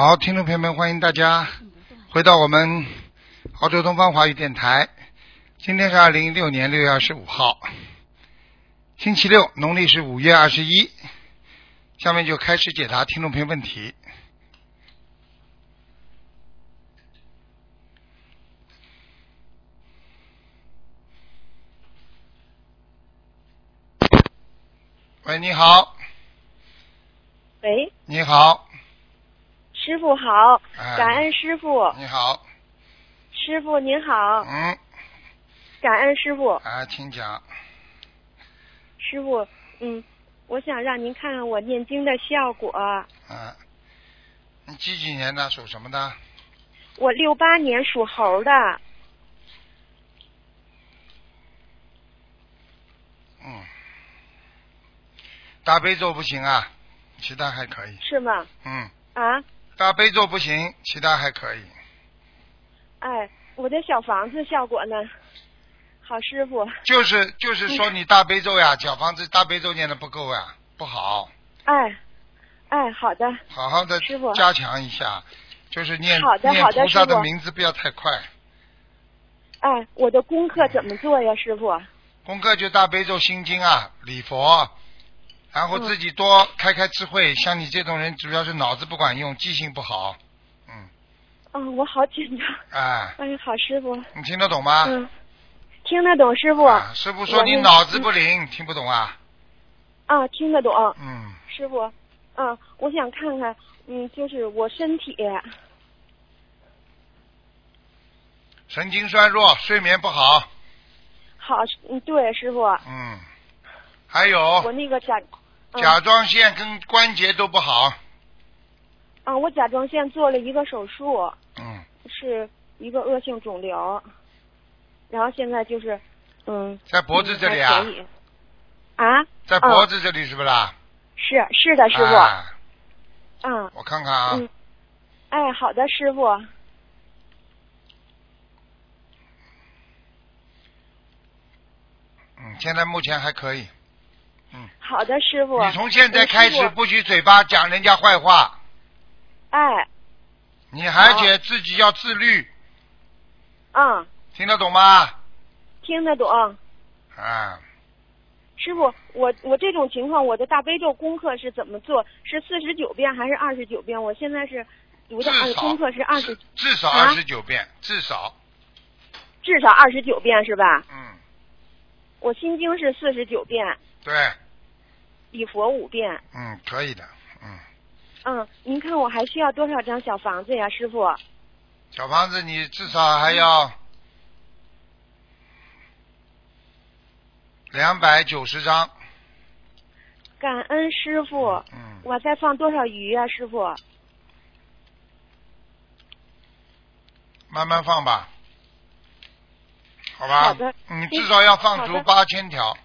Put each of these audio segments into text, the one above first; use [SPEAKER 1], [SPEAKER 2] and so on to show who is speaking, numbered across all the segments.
[SPEAKER 1] 好，听众朋友们，欢迎大家回到我们澳洲东方华语电台。今天是二零一六年六月二十五号，星期六，农历是五月二十一。下面就开始解答听众朋友问题。喂，你好，
[SPEAKER 2] 喂，
[SPEAKER 1] 你好，
[SPEAKER 2] 师傅好，
[SPEAKER 1] 哎
[SPEAKER 2] 感恩师傅，
[SPEAKER 1] 你好，
[SPEAKER 2] 师傅您好，
[SPEAKER 1] 嗯，
[SPEAKER 2] 感恩师傅，
[SPEAKER 1] 啊，请讲。
[SPEAKER 2] 师傅，嗯，我想让您看看我念经的效果。
[SPEAKER 1] 啊，你几几年的？属什么的？
[SPEAKER 2] 我六八年属猴的，
[SPEAKER 1] 嗯，大悲咒不行啊，其他还可以。
[SPEAKER 2] 是吗？
[SPEAKER 1] 嗯，
[SPEAKER 2] 啊，
[SPEAKER 1] 大悲咒不行，其他还可以。
[SPEAKER 2] 哎，我的小房子效果呢？好，师傅，
[SPEAKER 1] 就是就是说你大悲咒呀，小房子大悲咒念的不够呀，不好，
[SPEAKER 2] 哎，哎，好的，
[SPEAKER 1] 好好的
[SPEAKER 2] 师傅。
[SPEAKER 1] 加强一下，就是念
[SPEAKER 2] 好的
[SPEAKER 1] 念菩萨的名字不要太快，
[SPEAKER 2] 哎，我的功课怎么做呀，师傅？
[SPEAKER 1] 功课就大悲咒心经啊，礼佛，然后
[SPEAKER 2] 嗯。
[SPEAKER 1] 自己多开开智慧。像你这种人，主要是脑子不管用，记性不好，嗯，
[SPEAKER 2] 嗯，我好紧张。
[SPEAKER 1] 哎，
[SPEAKER 2] 哎，好，师傅，
[SPEAKER 1] 你听得懂吗？
[SPEAKER 2] 嗯，听得懂，师傅。
[SPEAKER 1] 啊，师傅说你脑子不灵，听不懂啊？
[SPEAKER 2] 啊，听得懂。
[SPEAKER 1] 嗯，
[SPEAKER 2] 师傅，嗯，我想看看，嗯，就是我身体，
[SPEAKER 1] 神经衰弱，睡眠不好，
[SPEAKER 2] 好，嗯，对，师傅，
[SPEAKER 1] 嗯，还有。
[SPEAKER 2] 我那个甲，嗯
[SPEAKER 1] 甲状腺跟关节都不好，
[SPEAKER 2] 啊，我甲状腺做了一个手术，
[SPEAKER 1] 嗯，
[SPEAKER 2] 是一个恶性肿瘤，然后现在就是，嗯，
[SPEAKER 1] 在脖子这里啊？
[SPEAKER 2] 啊，
[SPEAKER 1] 在脖子这里是不是啦？
[SPEAKER 2] 是是的，师傅，
[SPEAKER 1] 啊。
[SPEAKER 2] 嗯。
[SPEAKER 1] 我看看啊，
[SPEAKER 2] 嗯，哎，好的，师傅，
[SPEAKER 1] 嗯，现在目前还可以。
[SPEAKER 2] 好的，师傅，
[SPEAKER 1] 你从现在开始不许嘴巴讲人家坏话，
[SPEAKER 2] 哎，
[SPEAKER 1] 你而且自己要自律，
[SPEAKER 2] 嗯，
[SPEAKER 1] 听得懂吗？
[SPEAKER 2] 听得懂。
[SPEAKER 1] 啊，
[SPEAKER 2] 师傅，我我这种情况，我的大悲咒功课是怎么做？是四十九遍还是二十九遍？我现在是读的功课是二十
[SPEAKER 1] 至，至少
[SPEAKER 2] 啊？
[SPEAKER 1] 二十九遍，至少，
[SPEAKER 2] 至少二十九遍是吧？
[SPEAKER 1] 嗯，
[SPEAKER 2] 我心经是四十九遍，
[SPEAKER 1] 对，
[SPEAKER 2] 礼佛五遍。
[SPEAKER 1] 嗯，可以的，嗯，
[SPEAKER 2] 嗯，您看我还需要多少张小房子呀，师傅？
[SPEAKER 1] 小房子你至少还要两百九十张，
[SPEAKER 2] 感恩师傅。
[SPEAKER 1] 嗯，
[SPEAKER 2] 我再放多少鱼呀，师傅？
[SPEAKER 1] 慢慢放吧，好吧？
[SPEAKER 2] 好的
[SPEAKER 1] 你至少要放足八千条，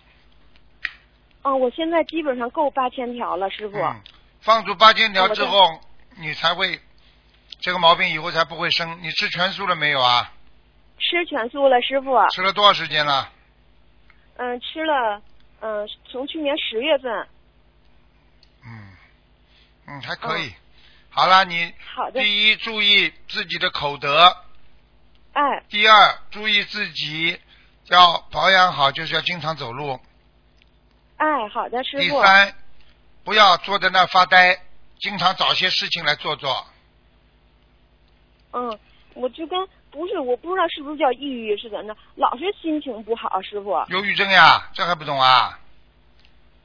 [SPEAKER 2] 哦，我现在基本上够八千条了，师傅。
[SPEAKER 1] 嗯，放足八千条之后，你才会这个毛病以后才不会生。你吃全素了没有啊？
[SPEAKER 2] 吃全素了，师傅。
[SPEAKER 1] 吃了多少时间了？
[SPEAKER 2] 嗯，吃了，嗯，从去年十月份。
[SPEAKER 1] 嗯，嗯，还可以。好了，你
[SPEAKER 2] 哦好的。
[SPEAKER 1] 第一注意自己的口德，
[SPEAKER 2] 哎，
[SPEAKER 1] 第二注意自己要保养好，就是要经常走路。
[SPEAKER 2] 哎，好的，师傅。
[SPEAKER 1] 第三，不要坐在那儿发呆，经常找些事情来做做。
[SPEAKER 2] 嗯，我就跟不是，我不知道是不是叫抑郁是怎的，老是心情不好，师傅。
[SPEAKER 1] 忧郁症呀，这还不懂啊？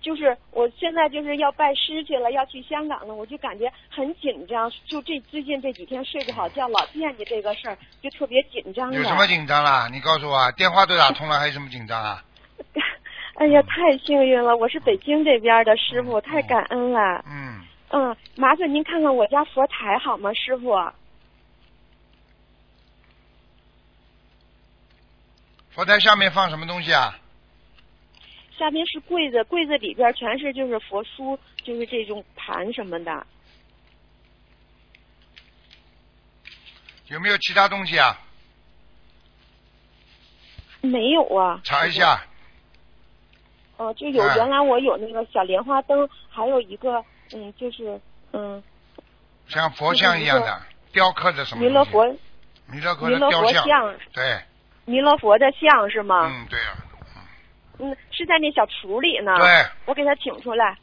[SPEAKER 2] 就是我现在就是要拜师去了，要去香港了，我就感觉很紧张。就这最近这几天睡不好觉，老惦记这个事儿，就特别紧张。
[SPEAKER 1] 有什么紧张啦？你告诉我啊，电话都打通了，还有什么紧张啊？
[SPEAKER 2] 哎呀，太幸运了！我是北京这边的师傅，
[SPEAKER 1] 嗯
[SPEAKER 2] 太感恩了。
[SPEAKER 1] 嗯，
[SPEAKER 2] 嗯，麻烦您看看我家佛台好吗，师傅？
[SPEAKER 1] 佛台下面放什么东西啊？
[SPEAKER 2] 下面是柜子，柜子里边全是就是佛书，就是这种盘什么的。
[SPEAKER 1] 有没有其他东西啊？
[SPEAKER 2] 没有啊。
[SPEAKER 1] 查一下。
[SPEAKER 2] 哦、就有
[SPEAKER 1] 哎
[SPEAKER 2] 原来我有那个小莲花灯，还有一个嗯，就是嗯，
[SPEAKER 1] 像佛像一样的雕刻的什么？
[SPEAKER 2] 弥勒佛，
[SPEAKER 1] 弥勒佛
[SPEAKER 2] 弥勒
[SPEAKER 1] 的雕像，
[SPEAKER 2] 佛像，
[SPEAKER 1] 对，
[SPEAKER 2] 弥勒佛的像是吗？
[SPEAKER 1] 嗯，对啊，
[SPEAKER 2] 嗯，是在那小橱里呢。
[SPEAKER 1] 对，
[SPEAKER 2] 我给他请出来，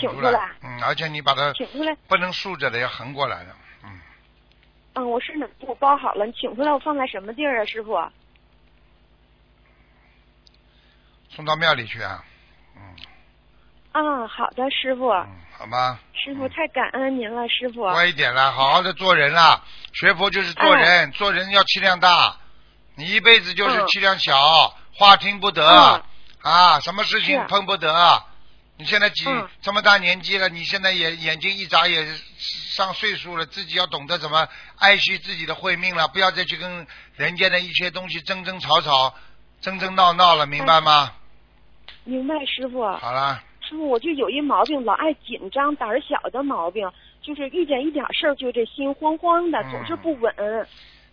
[SPEAKER 1] 请出来嗯，而且你把它
[SPEAKER 2] 请出来。
[SPEAKER 1] 不能竖着的，要横过来的，嗯，
[SPEAKER 2] 嗯，我是哪我包好了，你请出来，我放在什么地儿啊，师傅？
[SPEAKER 1] 送到庙里去啊，嗯
[SPEAKER 2] 啊，好的，师傅，
[SPEAKER 1] 嗯，好吗？
[SPEAKER 2] 师傅太感恩您了，师傅。
[SPEAKER 1] 乖一点啦，好好的做人啦。学佛就是做人，做人要气量大。你一辈子就是
[SPEAKER 2] 嗯
[SPEAKER 1] 气量小，话听不得、
[SPEAKER 2] 嗯
[SPEAKER 1] 啊，什么事情碰不得。你现在几、
[SPEAKER 2] 嗯
[SPEAKER 1] 这么大年纪了，你现在眼眼睛一眨也上岁数了，自己要懂得怎么爱惜自己的慧命了，不要再去跟人间的一些东西争争吵吵、争争闹闹了，明白吗？
[SPEAKER 2] 明白，师傅。
[SPEAKER 1] 好了，
[SPEAKER 2] 师傅，我就有一毛病，老爱紧张、胆儿小的毛病，就是遇见一点事儿就这心慌慌的，
[SPEAKER 1] 嗯
[SPEAKER 2] 总是不稳。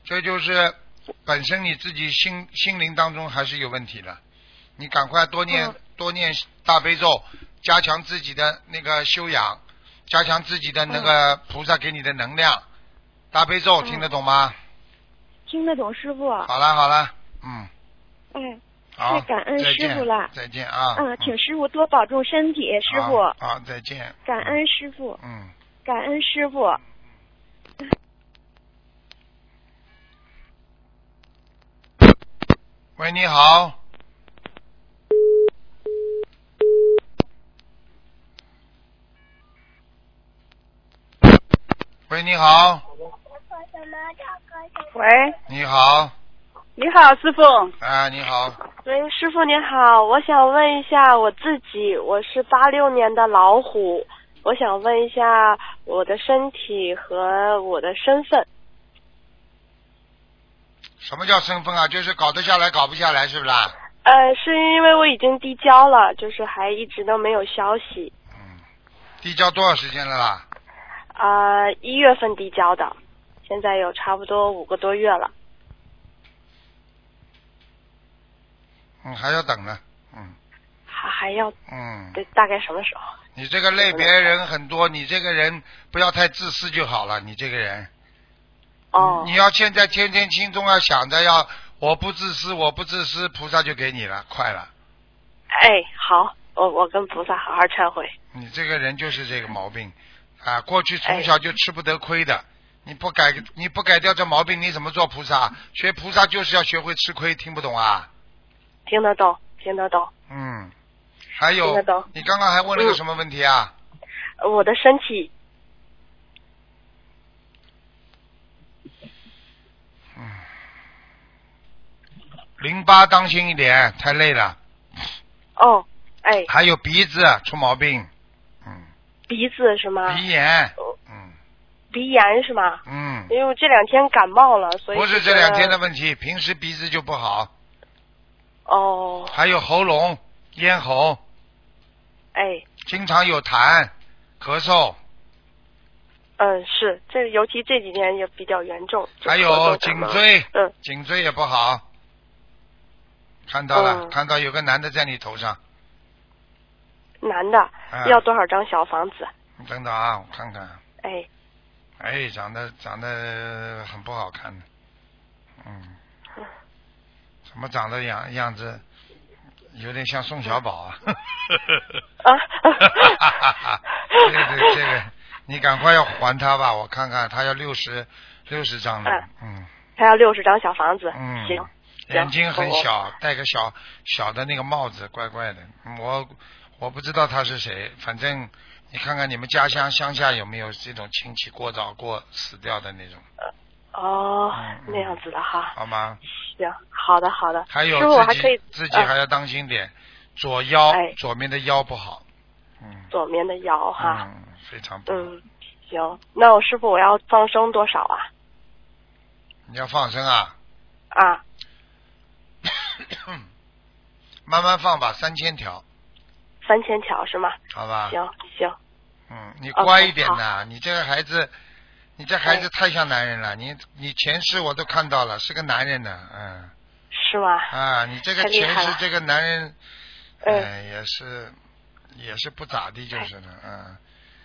[SPEAKER 1] 这就是本身你自己心心灵当中还是有问题的，你赶快多念、
[SPEAKER 2] 嗯
[SPEAKER 1] 多念大悲咒，加强自己的那个修养，加强自己的那个菩萨给你的能量。大悲咒
[SPEAKER 2] 嗯
[SPEAKER 1] 听得懂吗？
[SPEAKER 2] 听得懂师傅？
[SPEAKER 1] 好了好了，嗯，
[SPEAKER 2] 哎，
[SPEAKER 1] 好，
[SPEAKER 2] 太感恩师傅了
[SPEAKER 1] 再见啊。
[SPEAKER 2] 嗯，请师傅多保重身体，师傅。
[SPEAKER 1] 好，好再见。
[SPEAKER 2] 感恩师傅，
[SPEAKER 1] 嗯，
[SPEAKER 2] 感恩师傅。
[SPEAKER 1] 喂，你好。喂，你好，
[SPEAKER 3] 喂，
[SPEAKER 1] 你好，
[SPEAKER 3] 你好，师傅。
[SPEAKER 1] 啊，你好，
[SPEAKER 3] 喂，师傅您好，我想问一下我自己，我是八六年的老虎，我想问一下我的身体和我的身份。
[SPEAKER 1] 什么叫身份啊？就是搞得下来，搞不下来，是不是啦？
[SPEAKER 3] 呃，是因为我已经递交了，就是还一直都没有消息。
[SPEAKER 1] 嗯，递交多少时间了啦？
[SPEAKER 3] 啊、一月份递交的，现在有差不多五个多月了。
[SPEAKER 1] 嗯，还要等呢。嗯
[SPEAKER 3] 还还要
[SPEAKER 1] 嗯，
[SPEAKER 3] 得大概什么时候？
[SPEAKER 1] 你这个类别人很多，你这个人不要太自私就好了。你这个人，
[SPEAKER 3] 哦
[SPEAKER 1] 你要现在天天心中要想着要我不自私，我不自私，菩萨就给你了，快了。
[SPEAKER 3] 哎，好，我我跟菩萨好好忏悔。
[SPEAKER 1] 你这个人就是这个毛病啊！过去从小就吃不得亏的，你不改你不改掉这毛病，你怎么做菩萨？学菩萨就是要学会吃亏，听不懂啊？
[SPEAKER 3] 听得懂，听得懂。
[SPEAKER 1] 嗯，还有
[SPEAKER 3] 听得懂
[SPEAKER 1] 你刚刚还问了个
[SPEAKER 3] 嗯
[SPEAKER 1] 什么问题啊？
[SPEAKER 3] 呃我的身体
[SPEAKER 1] 嗯，淋巴当心一点，太累了。
[SPEAKER 3] 哦，哎，
[SPEAKER 1] 还有鼻子出毛病，嗯，
[SPEAKER 3] 鼻子是吗？
[SPEAKER 1] 鼻炎，
[SPEAKER 3] 哦
[SPEAKER 1] 嗯
[SPEAKER 3] 鼻炎是吗？
[SPEAKER 1] 嗯，
[SPEAKER 3] 因为我这两天感冒了，所以
[SPEAKER 1] 不是这两天的问题，平时鼻子就不好，
[SPEAKER 3] 得哦，
[SPEAKER 1] 还有喉咙、咽喉，
[SPEAKER 3] 哎，
[SPEAKER 1] 经常有痰、咳嗽，
[SPEAKER 3] 嗯，是这尤其这几天也比较严重，
[SPEAKER 1] 还有颈椎，
[SPEAKER 3] 嗯，
[SPEAKER 1] 颈椎也不好。看到了，
[SPEAKER 3] 嗯。
[SPEAKER 1] 看到有个男的在你头上，
[SPEAKER 3] 男的、
[SPEAKER 1] 啊
[SPEAKER 3] 要多少张小房子？
[SPEAKER 1] 你等等啊，我看看，
[SPEAKER 3] 哎，
[SPEAKER 1] 哎，长得长得很不好看的，嗯，怎么长得样样子有点像宋小宝啊？
[SPEAKER 3] 啊。
[SPEAKER 1] 这个这个，你赶快要还他吧，我看看他要六十六十张了，嗯。
[SPEAKER 3] 他要六十张小房子，
[SPEAKER 1] 嗯，
[SPEAKER 3] 行，
[SPEAKER 1] 眼睛很小，戴个小小的那个帽子，怪怪的。嗯我我不知道他是谁，反正你看看你们家乡乡下有没有这种亲戚过早过死掉的那种，
[SPEAKER 3] 哦
[SPEAKER 1] 嗯，
[SPEAKER 3] 那样子的哈，
[SPEAKER 1] 好吗？
[SPEAKER 3] 行，好的好的，
[SPEAKER 1] 还有
[SPEAKER 3] 师傅还
[SPEAKER 1] 自
[SPEAKER 3] 可以
[SPEAKER 1] 己自己
[SPEAKER 3] 嗯。
[SPEAKER 1] 还要当心点，左腰
[SPEAKER 3] 哎。
[SPEAKER 1] 左面的腰不好，嗯。
[SPEAKER 3] 左面的腰哈，
[SPEAKER 1] 嗯，非常不好。
[SPEAKER 3] 嗯，行，那我师傅我要放生多少啊？
[SPEAKER 1] 你要放生啊，
[SPEAKER 3] 啊，
[SPEAKER 1] 慢慢放吧，三千条，
[SPEAKER 3] 三千条是吗？
[SPEAKER 1] 好吧？
[SPEAKER 3] 行行，
[SPEAKER 1] 嗯，你乖一点呐，你这个孩子，你这孩子
[SPEAKER 3] 哎
[SPEAKER 1] 太像男人了，你你前世我都看到了，是个男人呢，嗯。
[SPEAKER 3] 是吗？
[SPEAKER 1] 啊，你这个前世这个男人，
[SPEAKER 3] 嗯。
[SPEAKER 1] 哎，也是也是不咋地，就是呢，嗯，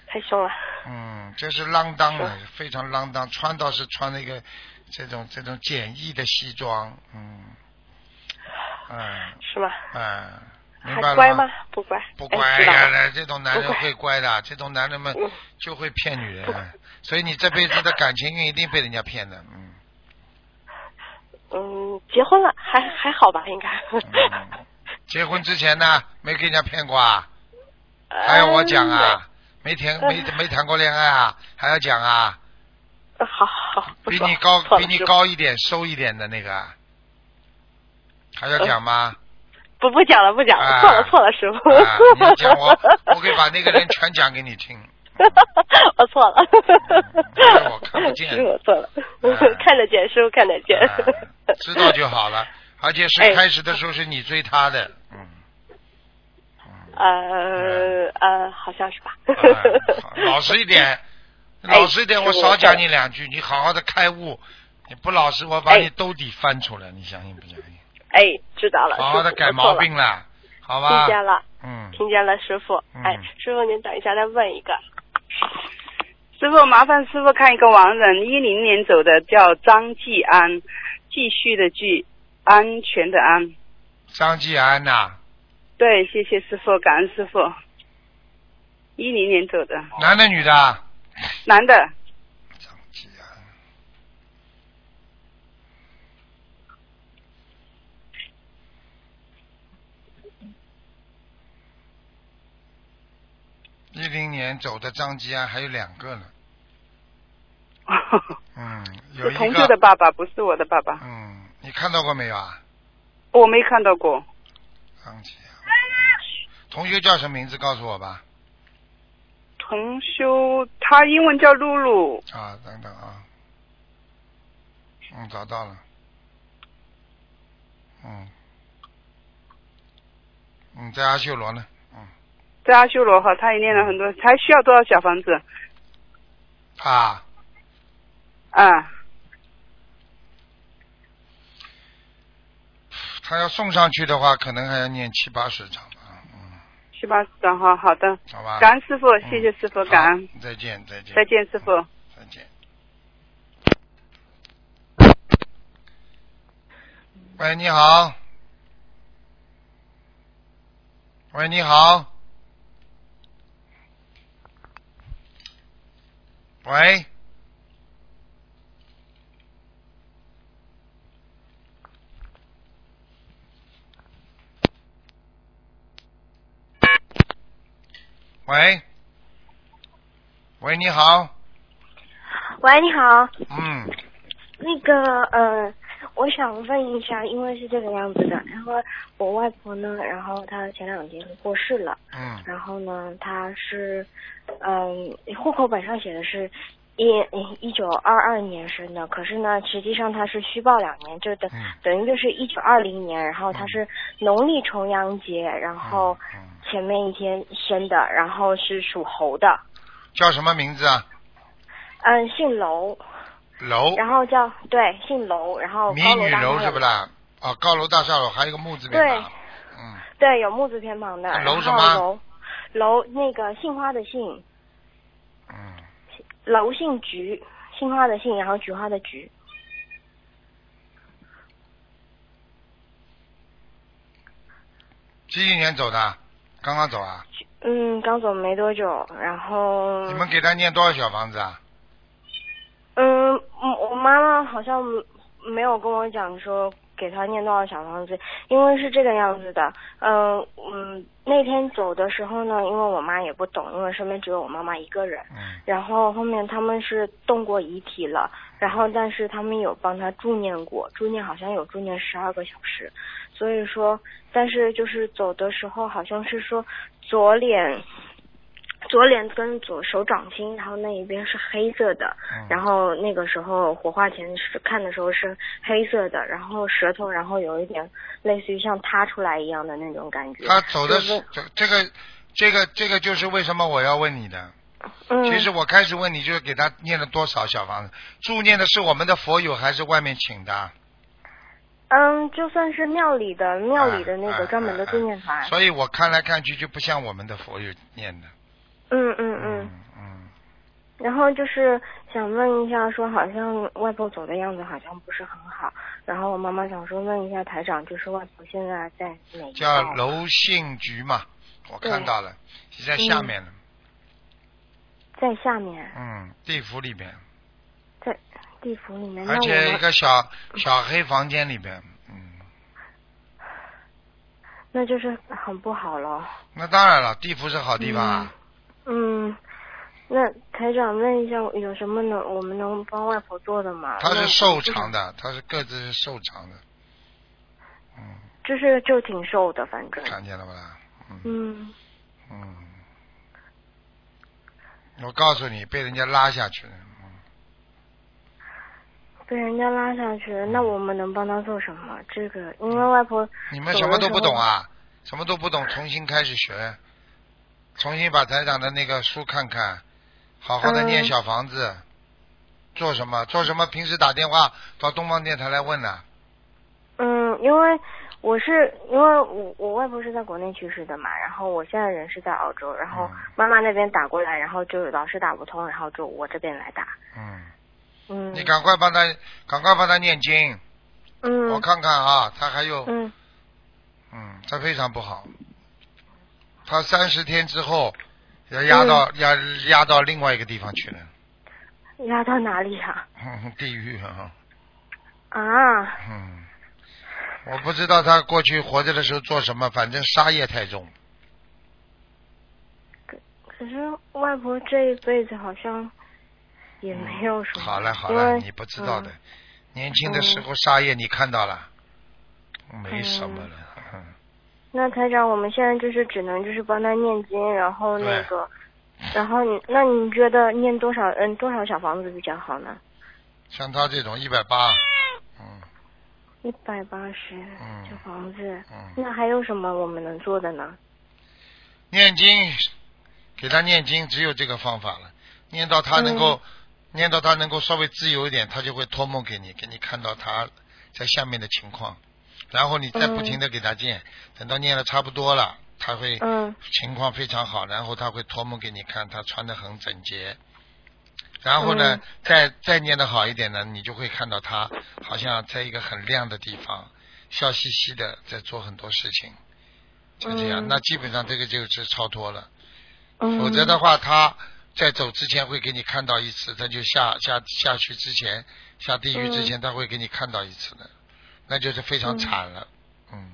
[SPEAKER 3] 太凶了。
[SPEAKER 1] 嗯，这是浪荡的，非常浪荡，穿倒是穿了一个这种这种简易的西装，嗯，嗯。
[SPEAKER 3] 是吗？
[SPEAKER 1] 嗯，明
[SPEAKER 3] 还乖吗？不乖。
[SPEAKER 1] 不
[SPEAKER 3] 哎
[SPEAKER 1] 乖呀、
[SPEAKER 3] 知道了
[SPEAKER 1] 这种男人会乖的，这种男人们
[SPEAKER 3] 嗯
[SPEAKER 1] 就会骗女人，所以你这辈子的感情运一定被人家骗的，嗯。
[SPEAKER 3] 嗯，结婚了还还好吧？应该。
[SPEAKER 1] 嗯结婚之前呢，没给人家骗过啊？还要我讲啊？没谈没没谈过恋爱啊？还要讲啊？
[SPEAKER 3] 嗯？好好
[SPEAKER 1] 比你高比你高一点、收一点的那个，还要讲吗？
[SPEAKER 3] 不不讲了，不讲了，
[SPEAKER 1] 啊
[SPEAKER 3] 错了错了，师傅。
[SPEAKER 1] 啊，你讲我，我可以把那个人全讲给你听。
[SPEAKER 3] 我错了
[SPEAKER 1] 嗯我看不见
[SPEAKER 3] 师傅我错了，
[SPEAKER 1] 啊
[SPEAKER 3] 看得见，师傅看得见。
[SPEAKER 1] 啊知道就好了。而且是
[SPEAKER 3] 哎
[SPEAKER 1] 开始的时候是你追他的，嗯。嗯
[SPEAKER 3] 呃呃，好像是吧。
[SPEAKER 1] 老实一点，
[SPEAKER 3] 哎
[SPEAKER 1] 老实一点，我少讲你两句，你好好的开悟。你不老实，我把
[SPEAKER 3] 哎
[SPEAKER 1] 你兜底翻出来，你相信不相信？
[SPEAKER 3] 哎，知道了，
[SPEAKER 1] 好好的
[SPEAKER 3] 师傅
[SPEAKER 1] 改毛。病了，好吧
[SPEAKER 3] 听？见了，
[SPEAKER 1] 嗯，
[SPEAKER 3] 听见了，师傅。
[SPEAKER 1] 嗯
[SPEAKER 3] 哎，师傅您等一下再问一个。
[SPEAKER 4] 师傅，麻烦师傅看一个亡人，一零年走的，叫张继安，继续的继，安全的安。
[SPEAKER 1] 张继安呐，
[SPEAKER 4] 对，谢谢师傅，感恩师傅。一零年走的，
[SPEAKER 1] 男的女的啊？
[SPEAKER 4] 男的，
[SPEAKER 1] 张继安。一零年走的张吉安还有两个呢，嗯，有一
[SPEAKER 4] 个同学的，爸爸，不是我的爸爸，
[SPEAKER 1] 嗯，你看到过没有啊？
[SPEAKER 4] 我没看到过。
[SPEAKER 1] 张吉安，同学叫什么名字？告诉我吧。
[SPEAKER 4] 同修，他英文叫露露，
[SPEAKER 1] 啊，等等啊，嗯，找到了，嗯，嗯，在阿修罗呢，嗯，
[SPEAKER 4] 在阿修罗哈，他也念了很多，还需要多少小房子？
[SPEAKER 1] 啊，
[SPEAKER 4] 啊，
[SPEAKER 1] 他要送上去的话，可能还要念七八十章吧，嗯，
[SPEAKER 4] 七八十张哈，好的，
[SPEAKER 1] 好吧。
[SPEAKER 4] 感恩师傅，
[SPEAKER 1] 嗯
[SPEAKER 4] 谢谢师傅，感恩，
[SPEAKER 1] 再见，再见，
[SPEAKER 4] 再见师傅。
[SPEAKER 1] 再见。喂，你好。喂，你好。喂。喂。喂，你好。
[SPEAKER 5] 喂，你好，
[SPEAKER 1] 嗯，
[SPEAKER 5] 那个呃，我想问一下，因为是这个样子的，然后我外婆呢，然后她前两天过世了，
[SPEAKER 1] 嗯，
[SPEAKER 5] 然后呢，她是嗯、户口本上写的是一一九二二年生的，可是呢，实际上她是虚报两年，就等、
[SPEAKER 1] 嗯
[SPEAKER 5] 等于就是一九二零年，然后她是农历重阳节，然后
[SPEAKER 1] 嗯
[SPEAKER 5] 前面一天生的，然后是属猴的，
[SPEAKER 1] 叫什么名字啊？
[SPEAKER 5] 嗯，姓楼。
[SPEAKER 1] 楼，
[SPEAKER 5] 然后叫对姓楼，然后
[SPEAKER 1] 迷
[SPEAKER 5] 高楼
[SPEAKER 1] 女楼
[SPEAKER 5] 大厦的
[SPEAKER 1] 是不啦？哦，高楼大厦楼还有一个木字边
[SPEAKER 5] 对
[SPEAKER 1] 旁。嗯，
[SPEAKER 5] 对，有木字偏旁的。
[SPEAKER 1] 楼什么
[SPEAKER 5] 后楼楼那个杏花的杏，
[SPEAKER 1] 嗯，
[SPEAKER 5] 楼姓菊，杏花的杏，然后菊花的菊。
[SPEAKER 1] 几几年走的？刚刚走啊？
[SPEAKER 5] 嗯，刚走没多久，然后
[SPEAKER 1] 你们给他念多少小房子啊？
[SPEAKER 5] 嗯，嗯我妈妈好像没有跟我讲说给她念多少小房子，因为是这个样子的，嗯嗯，那天走的时候呢，因为我妈也不懂，因为身边只有我妈妈一个人，
[SPEAKER 1] 嗯
[SPEAKER 5] 然后后面他们是动过遗体了，然后但是他们有帮他助念过，助念好像有助念十二个小时，所以说，但是就是走的时候好像是说左脸。左脸跟左手掌心，然后那一边是黑色的，
[SPEAKER 1] 嗯。
[SPEAKER 5] 然后那个时候火化前是看的时候是黑色的，然后舌头然后有一点类似于像塌出来一样的那种感觉。
[SPEAKER 1] 他走的
[SPEAKER 5] 就是
[SPEAKER 1] 这这个这个这个就是为什么我要问你的。
[SPEAKER 5] 嗯，
[SPEAKER 1] 其实我开始问你就是给他念了多少小房子，助念的是我们的佛友还是外面请的？
[SPEAKER 5] 嗯，就算是庙里的庙里的那
[SPEAKER 1] 哎
[SPEAKER 5] 个专门的
[SPEAKER 1] 哎
[SPEAKER 5] 助念团。
[SPEAKER 1] 所以我看来看去就不像我们的佛友念的。
[SPEAKER 5] 嗯嗯嗯，
[SPEAKER 1] 嗯
[SPEAKER 5] 然后就是想问一下，说好像外婆走的样子好像不是很好，然后我妈妈想说问一下台长，就是外婆现在在哪一
[SPEAKER 1] 叫
[SPEAKER 5] 道
[SPEAKER 1] 楼信局嘛，我看到了，是在下面的，
[SPEAKER 5] 在下面，
[SPEAKER 1] 嗯，地府里边，
[SPEAKER 5] 在地府里面。
[SPEAKER 1] 而且一个小小黑房间里边，嗯，
[SPEAKER 5] 那就是很不好了。
[SPEAKER 1] 那当然了，地府是好地方啊，
[SPEAKER 5] 嗯，那台长问一下，有什么能我们能帮外婆做的吗？
[SPEAKER 1] 她是瘦长的，她是个子是瘦长的，嗯，
[SPEAKER 5] 就是就挺瘦的，反正。
[SPEAKER 1] 看见了吧？嗯
[SPEAKER 5] 嗯，
[SPEAKER 1] 嗯，我告诉你，被人家拉下去了，嗯
[SPEAKER 5] 被人家拉下去，那我们能帮他做什么？这个，因为外婆
[SPEAKER 1] 你们什么都不懂啊？什么都不懂，重新开始学，重新把台长的那个书看看，好好的念
[SPEAKER 5] 嗯
[SPEAKER 1] 小房子。做什么？做什么？平时打电话到东方电台来问呢、
[SPEAKER 5] 嗯，因为我是因为我我外婆是在国内去世的嘛，然后我现在人是在澳洲，然后
[SPEAKER 1] 嗯
[SPEAKER 5] 妈妈那边打过来，然后就老是打不通，然后就我这边来打。
[SPEAKER 1] 嗯，
[SPEAKER 5] 嗯，
[SPEAKER 1] 你赶快帮他，赶快帮他念经。
[SPEAKER 5] 嗯，
[SPEAKER 1] 我看看啊，他还有，
[SPEAKER 5] 嗯
[SPEAKER 1] 嗯，他非常不好。他三十天之后要压到、压压到另外一个地方去了，
[SPEAKER 5] 压到哪里啊？
[SPEAKER 1] 哼哼地狱啊！
[SPEAKER 5] 啊，
[SPEAKER 1] 嗯，我不知道他过去活着的时候做什么，反正杀业太重。
[SPEAKER 5] 可可是外婆这一辈子好像也没有什么。
[SPEAKER 1] 好了好了，你不知道的，
[SPEAKER 5] 嗯
[SPEAKER 1] 年轻的时候杀业你看到了，没什么了。嗯，
[SPEAKER 5] 那台长，我们现在就是只能就是帮他念经，然后那个，然后你那你觉得念多少嗯多少小房子比较好呢？
[SPEAKER 1] 像他这种一百八，嗯
[SPEAKER 5] 一百八十
[SPEAKER 1] 嗯
[SPEAKER 5] 小房子，
[SPEAKER 1] 嗯，
[SPEAKER 5] 那还有什么我们能做的呢？
[SPEAKER 1] 念经，给他念经，只有这个方法了。念到他能够，念到他能够稍微自由一点，他就会托梦给你，给你看到他在下面的情况，然后你再不停的给他念，等到念的差不多了，他会
[SPEAKER 5] 嗯
[SPEAKER 1] 情况非常好，然后他会托梦给你看，他穿的很整洁。然后呢，
[SPEAKER 5] 嗯
[SPEAKER 1] 再再念的好一点呢，你就会看到他好像在一个很亮的地方，笑嘻嘻的在做很多事情，就这样。
[SPEAKER 5] 嗯
[SPEAKER 1] 那基本上这个就是超脱了。
[SPEAKER 5] 嗯，
[SPEAKER 1] 否则的话，他在走之前会给你看到一次，他就下下下去之前，下地狱之前，他会给你看到一次的，那就是非常惨了。嗯，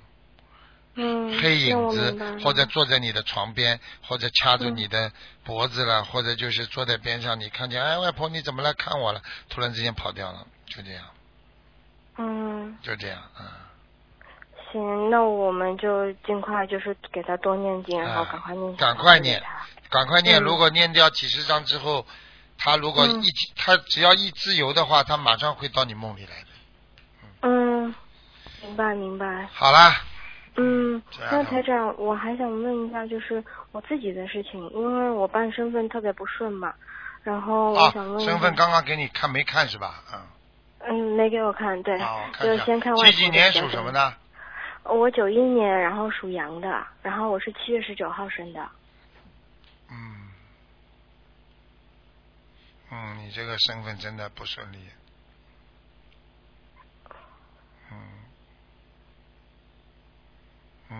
[SPEAKER 5] 嗯，
[SPEAKER 1] 黑影子或者坐在你的床边，或者掐住
[SPEAKER 5] 嗯
[SPEAKER 1] 你的脖子了，或者就是坐在边上，你看见哎外婆你怎么来看我了？突然之间跑掉了，就这样，
[SPEAKER 5] 嗯，
[SPEAKER 1] 就这样啊、
[SPEAKER 5] 行，那我们就尽快就是给他多念经，然后
[SPEAKER 1] 啊
[SPEAKER 5] 赶快念，
[SPEAKER 1] 赶快念。赶快念，
[SPEAKER 5] 嗯
[SPEAKER 1] 如果念掉几十张之后，他如果
[SPEAKER 5] 嗯
[SPEAKER 1] 一、他只要一自由的话，他马上会到你梦里来的。
[SPEAKER 5] 嗯，明白明白。
[SPEAKER 1] 好啦，
[SPEAKER 5] 嗯，那台长，我还想问一下，就是我自己的事情，因为我办身份特别不顺嘛，然后我
[SPEAKER 1] 啊
[SPEAKER 5] 想问
[SPEAKER 1] 身份刚刚给你看没看是吧？嗯，
[SPEAKER 5] 嗯没给我看，对，
[SPEAKER 1] 啊，我看
[SPEAKER 5] 就。先看外婆
[SPEAKER 1] 几几年？属什么的？
[SPEAKER 5] 我九一年，然后属羊的，然后我是七月十九号生的。
[SPEAKER 1] 嗯，嗯，你这个身份真的不顺利。嗯，嗯，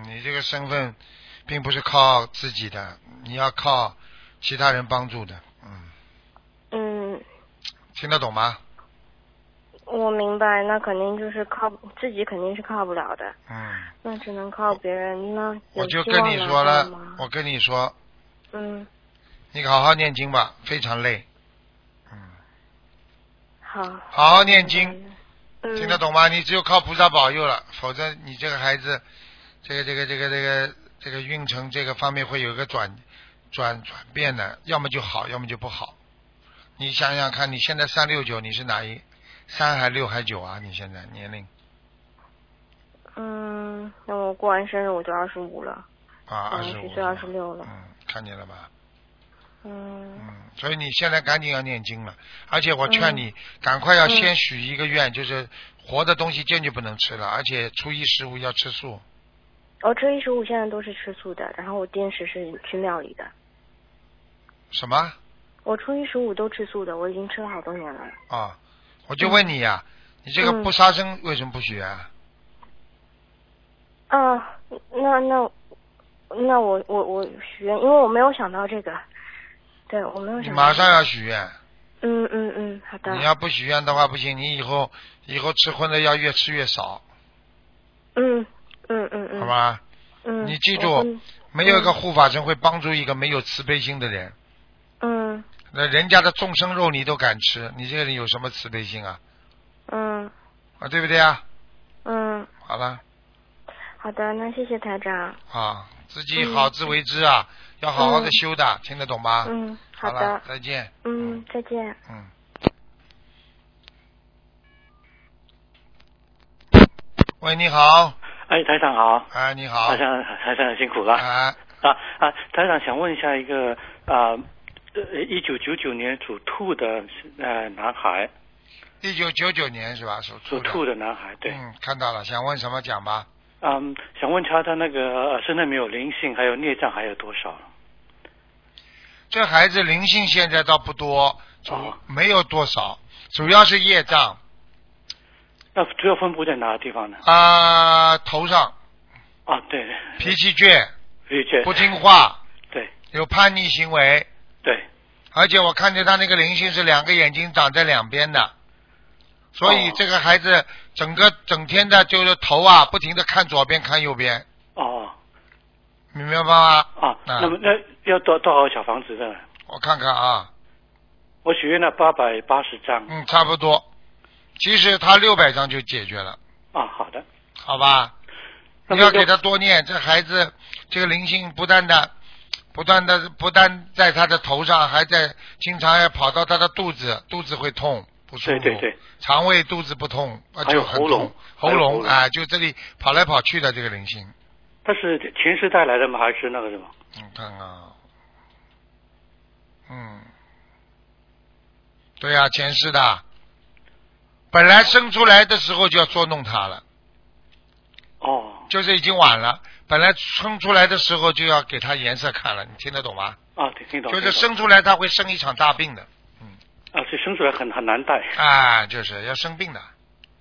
[SPEAKER 1] 你这个身份并不是靠自己的，你要靠其他人帮助的。嗯，
[SPEAKER 5] 嗯，
[SPEAKER 1] 听得懂吗？
[SPEAKER 5] 我明白，那肯定就是靠自己，肯定是靠不了的，
[SPEAKER 1] 嗯，
[SPEAKER 5] 那只能靠别人。那
[SPEAKER 1] 我就跟你说了，我跟你说，
[SPEAKER 5] 嗯，
[SPEAKER 1] 你好好念经吧，非常累。嗯，
[SPEAKER 5] 好，
[SPEAKER 1] 好好念经，
[SPEAKER 5] 嗯，
[SPEAKER 1] 听得懂吗？你只有靠菩萨保佑了，否则你这个孩子，这个这个这个这个这个运程这个方面会有一个转转转变的，要么就好，要么就不好。你想想看，你现在三六九，你是哪一三还六还九啊？你现在年龄
[SPEAKER 5] 嗯，那我过完生日我就二十五了，
[SPEAKER 1] 啊，二十五
[SPEAKER 5] 岁二十六了。
[SPEAKER 1] 嗯，看见了吧？
[SPEAKER 5] 嗯
[SPEAKER 1] 嗯，所以你现在赶紧要念经了，而且我劝你赶快要先许一个愿，就是活的东西坚决不能吃了，而且初一十五要吃素。
[SPEAKER 5] 我初一十五现在都是吃素的，然后我定时是去庙里的。
[SPEAKER 1] 什么？
[SPEAKER 5] 我初一十五都吃素的，我已经吃了好多年了。
[SPEAKER 1] 啊，我就问你呀、你这个
[SPEAKER 5] 嗯
[SPEAKER 1] 不杀生为什么不许啊？
[SPEAKER 5] 啊，那那那我我我许愿，因为我没有想到这个，对我没有想到、
[SPEAKER 1] 马上要许愿，
[SPEAKER 5] 嗯嗯嗯，好的。
[SPEAKER 1] 你要不许愿的话不行，你以后以后吃荤的要越吃越少，
[SPEAKER 5] 嗯嗯嗯嗯。
[SPEAKER 1] 好吧？
[SPEAKER 5] 嗯。
[SPEAKER 1] 你记住，没有一个护法神会帮助一个没有慈悲心的人。
[SPEAKER 5] 嗯
[SPEAKER 1] 那人家的众生肉你都敢吃，你这个人有什么慈悲心啊？
[SPEAKER 5] 嗯
[SPEAKER 1] 啊，对不对啊？
[SPEAKER 5] 嗯，
[SPEAKER 1] 好了
[SPEAKER 5] 好的，那谢谢台长。
[SPEAKER 1] 啊，自己好自为之啊，要好好的修的，听得懂吗？
[SPEAKER 5] 嗯，好的，，
[SPEAKER 1] 再见。
[SPEAKER 5] 嗯，再见。
[SPEAKER 1] 嗯。喂，你好，
[SPEAKER 6] 哎，台长好，
[SPEAKER 1] 哎，你好，
[SPEAKER 6] 台长台长辛苦了
[SPEAKER 1] 啊，
[SPEAKER 6] 啊啊！台长想问一下一个啊，呃，一九九九年属兔的呃男孩，
[SPEAKER 1] 一九九九年是吧？属兔的。
[SPEAKER 6] 属兔的男孩，对，
[SPEAKER 1] 嗯，看到了，想问什么讲吧？
[SPEAKER 6] 嗯，想问他他那个呃身上没有灵性，还有孽障还有多少？
[SPEAKER 1] 这孩子灵性现在倒不多，主
[SPEAKER 6] 哦
[SPEAKER 1] 没有多少，主要是业障
[SPEAKER 6] 那主要分布在哪个地方呢？
[SPEAKER 1] 啊、头上。
[SPEAKER 6] 啊，对。对，
[SPEAKER 1] 脾气倔，
[SPEAKER 6] 脾气倔，
[SPEAKER 1] 不听话，
[SPEAKER 6] 对。
[SPEAKER 1] 有叛逆行为，
[SPEAKER 6] 对，
[SPEAKER 1] 而且我看见他那个灵性是两个眼睛长在两边的，所以
[SPEAKER 6] 哦。
[SPEAKER 1] 这个孩子整个整天的就是头啊，不停的看左边看右边，
[SPEAKER 6] 哦。
[SPEAKER 1] 明白吗？
[SPEAKER 6] 啊，
[SPEAKER 1] 啊。
[SPEAKER 6] 那么那要多多少小房子的？
[SPEAKER 1] 我看看啊，
[SPEAKER 6] 我许愿了八百八十张。
[SPEAKER 1] 嗯，差不多。其实他六百张就解决了，
[SPEAKER 6] 啊，好的，
[SPEAKER 1] 好吧？你要给他多念，这孩子这个灵性不断的、不断的、不但在他的头上，还在经常要跑到他的肚子，肚子会痛不舒服。
[SPEAKER 6] 对对对，
[SPEAKER 1] 肠胃肚子不痛，啊就很
[SPEAKER 6] 喉咙
[SPEAKER 1] 痛喉
[SPEAKER 6] 咙
[SPEAKER 1] 啊，就这里跑来跑去的这个灵性，
[SPEAKER 6] 他是前世带来的吗？还是那个什么？
[SPEAKER 1] 你看啊，嗯，对啊、前世的，本来生出来的时候就要捉弄他了。
[SPEAKER 6] 哦
[SPEAKER 1] 就是已经晚了。本来生出来的时候就要给他颜色看了，你听得懂吗？
[SPEAKER 6] 啊，听听懂，
[SPEAKER 1] 就是生出来他会生一场大病的，嗯
[SPEAKER 6] 啊，所以生出来很很难带。
[SPEAKER 1] 啊，就是要生病的，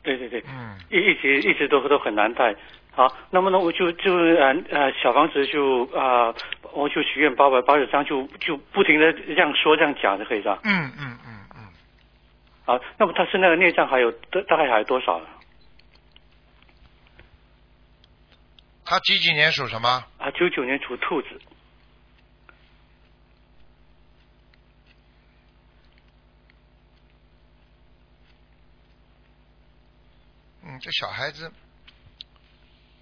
[SPEAKER 6] 对对对，
[SPEAKER 1] 嗯，
[SPEAKER 6] 一一直一直都都很难带。好，那么呢，我就就呃呃小房子就啊、我就许愿八百八十张，就就不停的这样说这样讲就可以是吧？
[SPEAKER 1] 嗯嗯嗯嗯，
[SPEAKER 6] 好，那么他是那个孽障还有大大概还有多少呢？
[SPEAKER 1] 他几几年属什么？
[SPEAKER 6] 啊，九九年属兔子，
[SPEAKER 1] 嗯，这小孩子，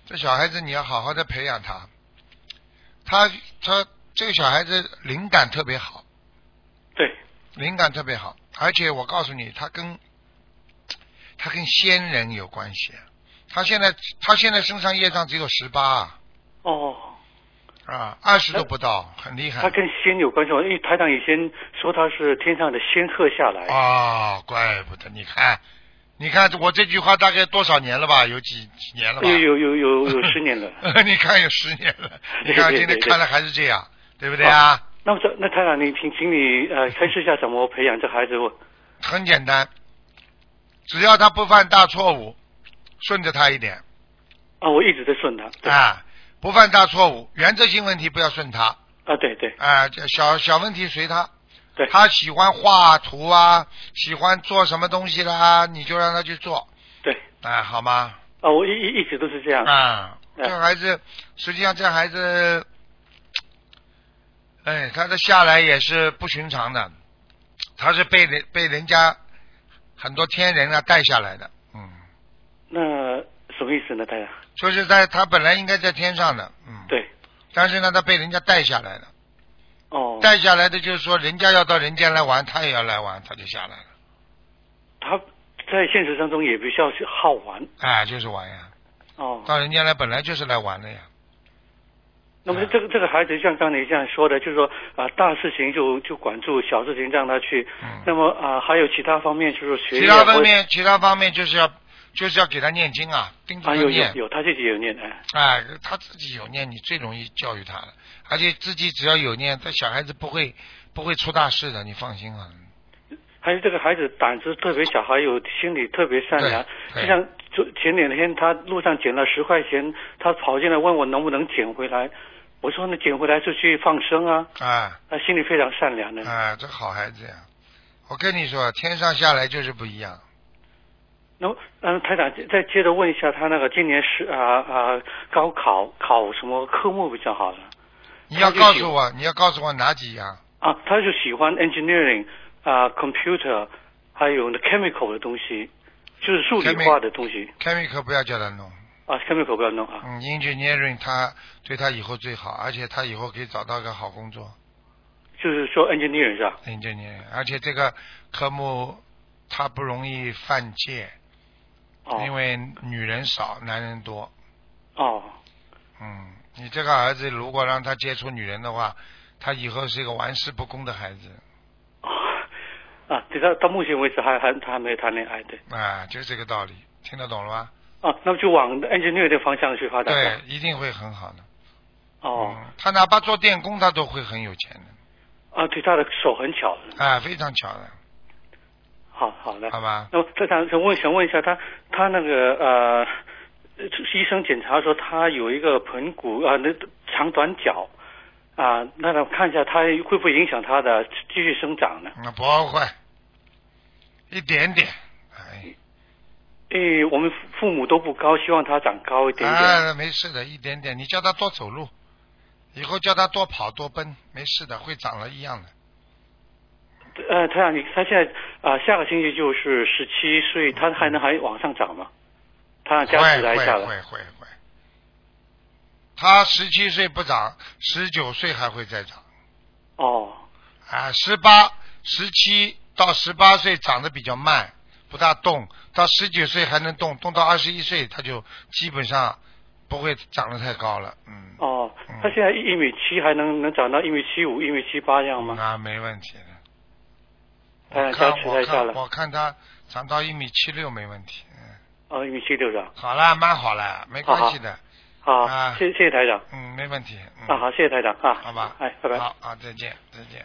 [SPEAKER 1] 这小孩子你要好好的培养他，他他这个小孩子灵感特别好，
[SPEAKER 6] 对，
[SPEAKER 1] 灵感特别好，而且我告诉你，他跟他跟仙人有关系。他现在他现在身上业障只有十八啊，
[SPEAKER 6] 哦，
[SPEAKER 1] 啊，二十都不到，很厉害
[SPEAKER 6] 他。跟仙有关系吗？因为台长以前说他是天上的仙鹤下来。
[SPEAKER 1] 哦，怪不得，你看，你看我这句话大概多少年了吧？有几几年了吧？
[SPEAKER 6] 有有有有有十年了。
[SPEAKER 1] 你看有十年了，你看今天看了还是这样，对不对啊？
[SPEAKER 6] 那么这那太太，你请请你呃开示一下怎么培养这孩子？我
[SPEAKER 1] 很简单，只要他不犯大错误，顺着他一点
[SPEAKER 6] 啊，我一直在顺他。对
[SPEAKER 1] 啊，不犯大错误，原则性问题不要顺他
[SPEAKER 6] 啊，对对
[SPEAKER 1] 啊，这小小问题随他。
[SPEAKER 6] 对
[SPEAKER 1] 他喜欢画图啊，喜欢做什么东西啦，你就让他去做
[SPEAKER 6] 对
[SPEAKER 1] 啊，好吗？
[SPEAKER 6] 啊，我一一一直都是这样。
[SPEAKER 1] 啊，
[SPEAKER 6] 哎
[SPEAKER 1] 这个孩子，实际上这孩子，哎，他的下来也是不寻常的，他是被人被人家很多天人啊带下来的，嗯，
[SPEAKER 6] 那什么意思呢，大家？
[SPEAKER 1] 就是在他本来应该在天上的，嗯，，
[SPEAKER 6] 对，
[SPEAKER 1] 但是呢，他被人家带下来了，
[SPEAKER 6] 哦，
[SPEAKER 1] 带下来的就是说，人家要到人间来玩，他也要来玩，他就下来了，
[SPEAKER 6] 他在现实当中也比较是好玩。
[SPEAKER 1] 哎，就是玩呀，
[SPEAKER 6] 哦，
[SPEAKER 1] 到人间来本来就是来玩的呀，
[SPEAKER 6] 那么这个这个孩子像刚才你这样说的，就是说啊、大事情就就管住，小事情让他去。
[SPEAKER 1] 嗯，
[SPEAKER 6] 那么啊、还有其他方面，就是学
[SPEAKER 1] 其他方面，其他方面就是要就是要给他念经啊，盯着
[SPEAKER 6] 啊有
[SPEAKER 1] 念。
[SPEAKER 6] 有，他自己有念哎。
[SPEAKER 1] 哎，他自己有念，你最容易教育他了。而且自己只要有念，他小孩子不会不会出大事的，你放心啊。
[SPEAKER 6] 还有这个孩子胆子特别小，还有心里特别善良。就像就前两天他路上捡了十块钱，他跑进来问我能不能捡回来。我说你捡回来就去放生啊，
[SPEAKER 1] 啊
[SPEAKER 6] 他心里非常善良的。
[SPEAKER 1] 啊，这好孩子呀！我跟你说，天上下来就是不一样。
[SPEAKER 6] 那么嗯，台长再接着问一下，他那个今年是啊啊高考考什么科目比较好呢？
[SPEAKER 1] 你要告诉我，你要告诉我哪几样？
[SPEAKER 6] 啊，他就喜欢 engineering 啊，computer，还有那 chemical 的东西，就是数理化的东西
[SPEAKER 1] chemical 不要叫他弄，
[SPEAKER 6] 啊，chemical 不要弄啊。
[SPEAKER 1] 嗯，engineering 他对他以后最好，而且他以后可以找到个好工作
[SPEAKER 6] 就是说 engineering 是吧
[SPEAKER 1] ？，engineering，而且这个科目他不容易犯戒，
[SPEAKER 6] 哦
[SPEAKER 1] 因为女人少，男人多。
[SPEAKER 6] 哦
[SPEAKER 1] 嗯，你这个儿子如果让他接触女人的话，他以后是一个玩世不恭的孩子
[SPEAKER 6] 哦 啊，对他到目前为止还还他还没有谈恋爱对。
[SPEAKER 1] 啊，就是这个道理，听得懂了吗？
[SPEAKER 6] 啊，那么就往 engineering 的方向去发展
[SPEAKER 1] 对。，一定会很好的。
[SPEAKER 6] 哦
[SPEAKER 1] 嗯，他哪怕做电工，他都会很有钱的。
[SPEAKER 6] 啊，对，他的手很巧的。
[SPEAKER 1] 啊，非常巧的，
[SPEAKER 6] 好好的。
[SPEAKER 1] 好吧？
[SPEAKER 6] 那么再想想问想问一下他他那个呃，呃医生检查说他有一个盆骨啊，那长短脚啊，那我看一下他会不会影响他的继续生长呢？
[SPEAKER 1] 那不会，一点点，哎，
[SPEAKER 6] 诶，我们父母都不高，希望他长高一点点。
[SPEAKER 1] 啊，没事的，一点点。你叫他多走路，以后叫他多跑多奔，没事的，会长了一样的。
[SPEAKER 6] 呃，台长，你他现在啊、下个星期就是十七岁，他还能还往上涨吗？他让加
[SPEAKER 1] 会
[SPEAKER 6] 持来一下了。
[SPEAKER 1] 会会会会。他十七岁不长，十九岁还会再长。
[SPEAKER 6] 哦
[SPEAKER 1] 啊，十八、十七到十八岁长得比较慢，不大动，到十九岁还能动，动到二十一岁他就基本上不会长得太高了。嗯。
[SPEAKER 6] 哦
[SPEAKER 1] 嗯，
[SPEAKER 6] 他现在一米七，还能能长到一米七五、一米七八这样吗？
[SPEAKER 1] 那没问题的。看我看我看他长到一米七六没问题。嗯，
[SPEAKER 6] 哦，一米七六是吧？
[SPEAKER 1] 好了，蛮好了，没关系的。
[SPEAKER 6] 好，
[SPEAKER 1] 啊
[SPEAKER 6] 谢谢谢台长。
[SPEAKER 1] 嗯，没问题。嗯、
[SPEAKER 6] 啊，好，谢谢台长啊。
[SPEAKER 1] 好吧。
[SPEAKER 6] 哎，拜拜。
[SPEAKER 1] 好啊，再见，再见。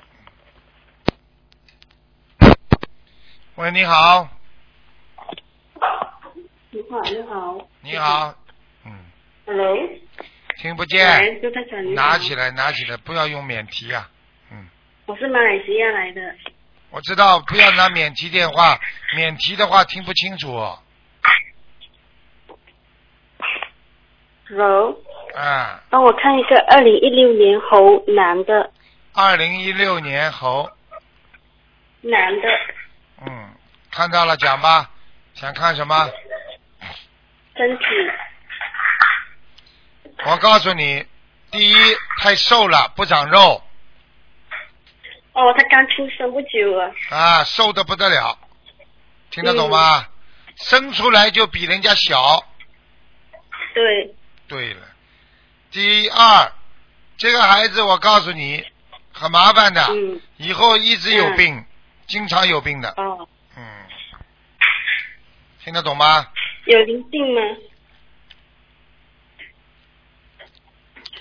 [SPEAKER 1] 喂，你好，
[SPEAKER 7] 你好，你好。
[SPEAKER 1] 你好，嗯
[SPEAKER 7] ，Hello。
[SPEAKER 1] 听不见。拿起来，拿起来，不要用免提啊。
[SPEAKER 7] 我是马来西亚来的。
[SPEAKER 1] 我知道，不要拿免提电话，免提的话听不清楚。
[SPEAKER 7] Hello。
[SPEAKER 1] 啊，
[SPEAKER 7] 帮我看一个二零一六年猴男的，
[SPEAKER 1] 二零一六年猴，
[SPEAKER 7] 男的，
[SPEAKER 1] 嗯，看到了，讲吧，想看什么？
[SPEAKER 7] 身体。
[SPEAKER 1] 我告诉你，第一太瘦了，不长肉。
[SPEAKER 7] 哦，他刚出生不久啊。
[SPEAKER 1] 啊，瘦的不得了，听得懂吗？生出来就比人家小。
[SPEAKER 7] 对，
[SPEAKER 1] 对了，第二，这个孩子我告诉你，很麻烦的，
[SPEAKER 7] 嗯，
[SPEAKER 1] 以后一直有病，经常有病的，
[SPEAKER 7] 哦，
[SPEAKER 1] 嗯，听得懂吗？
[SPEAKER 7] 有灵性吗？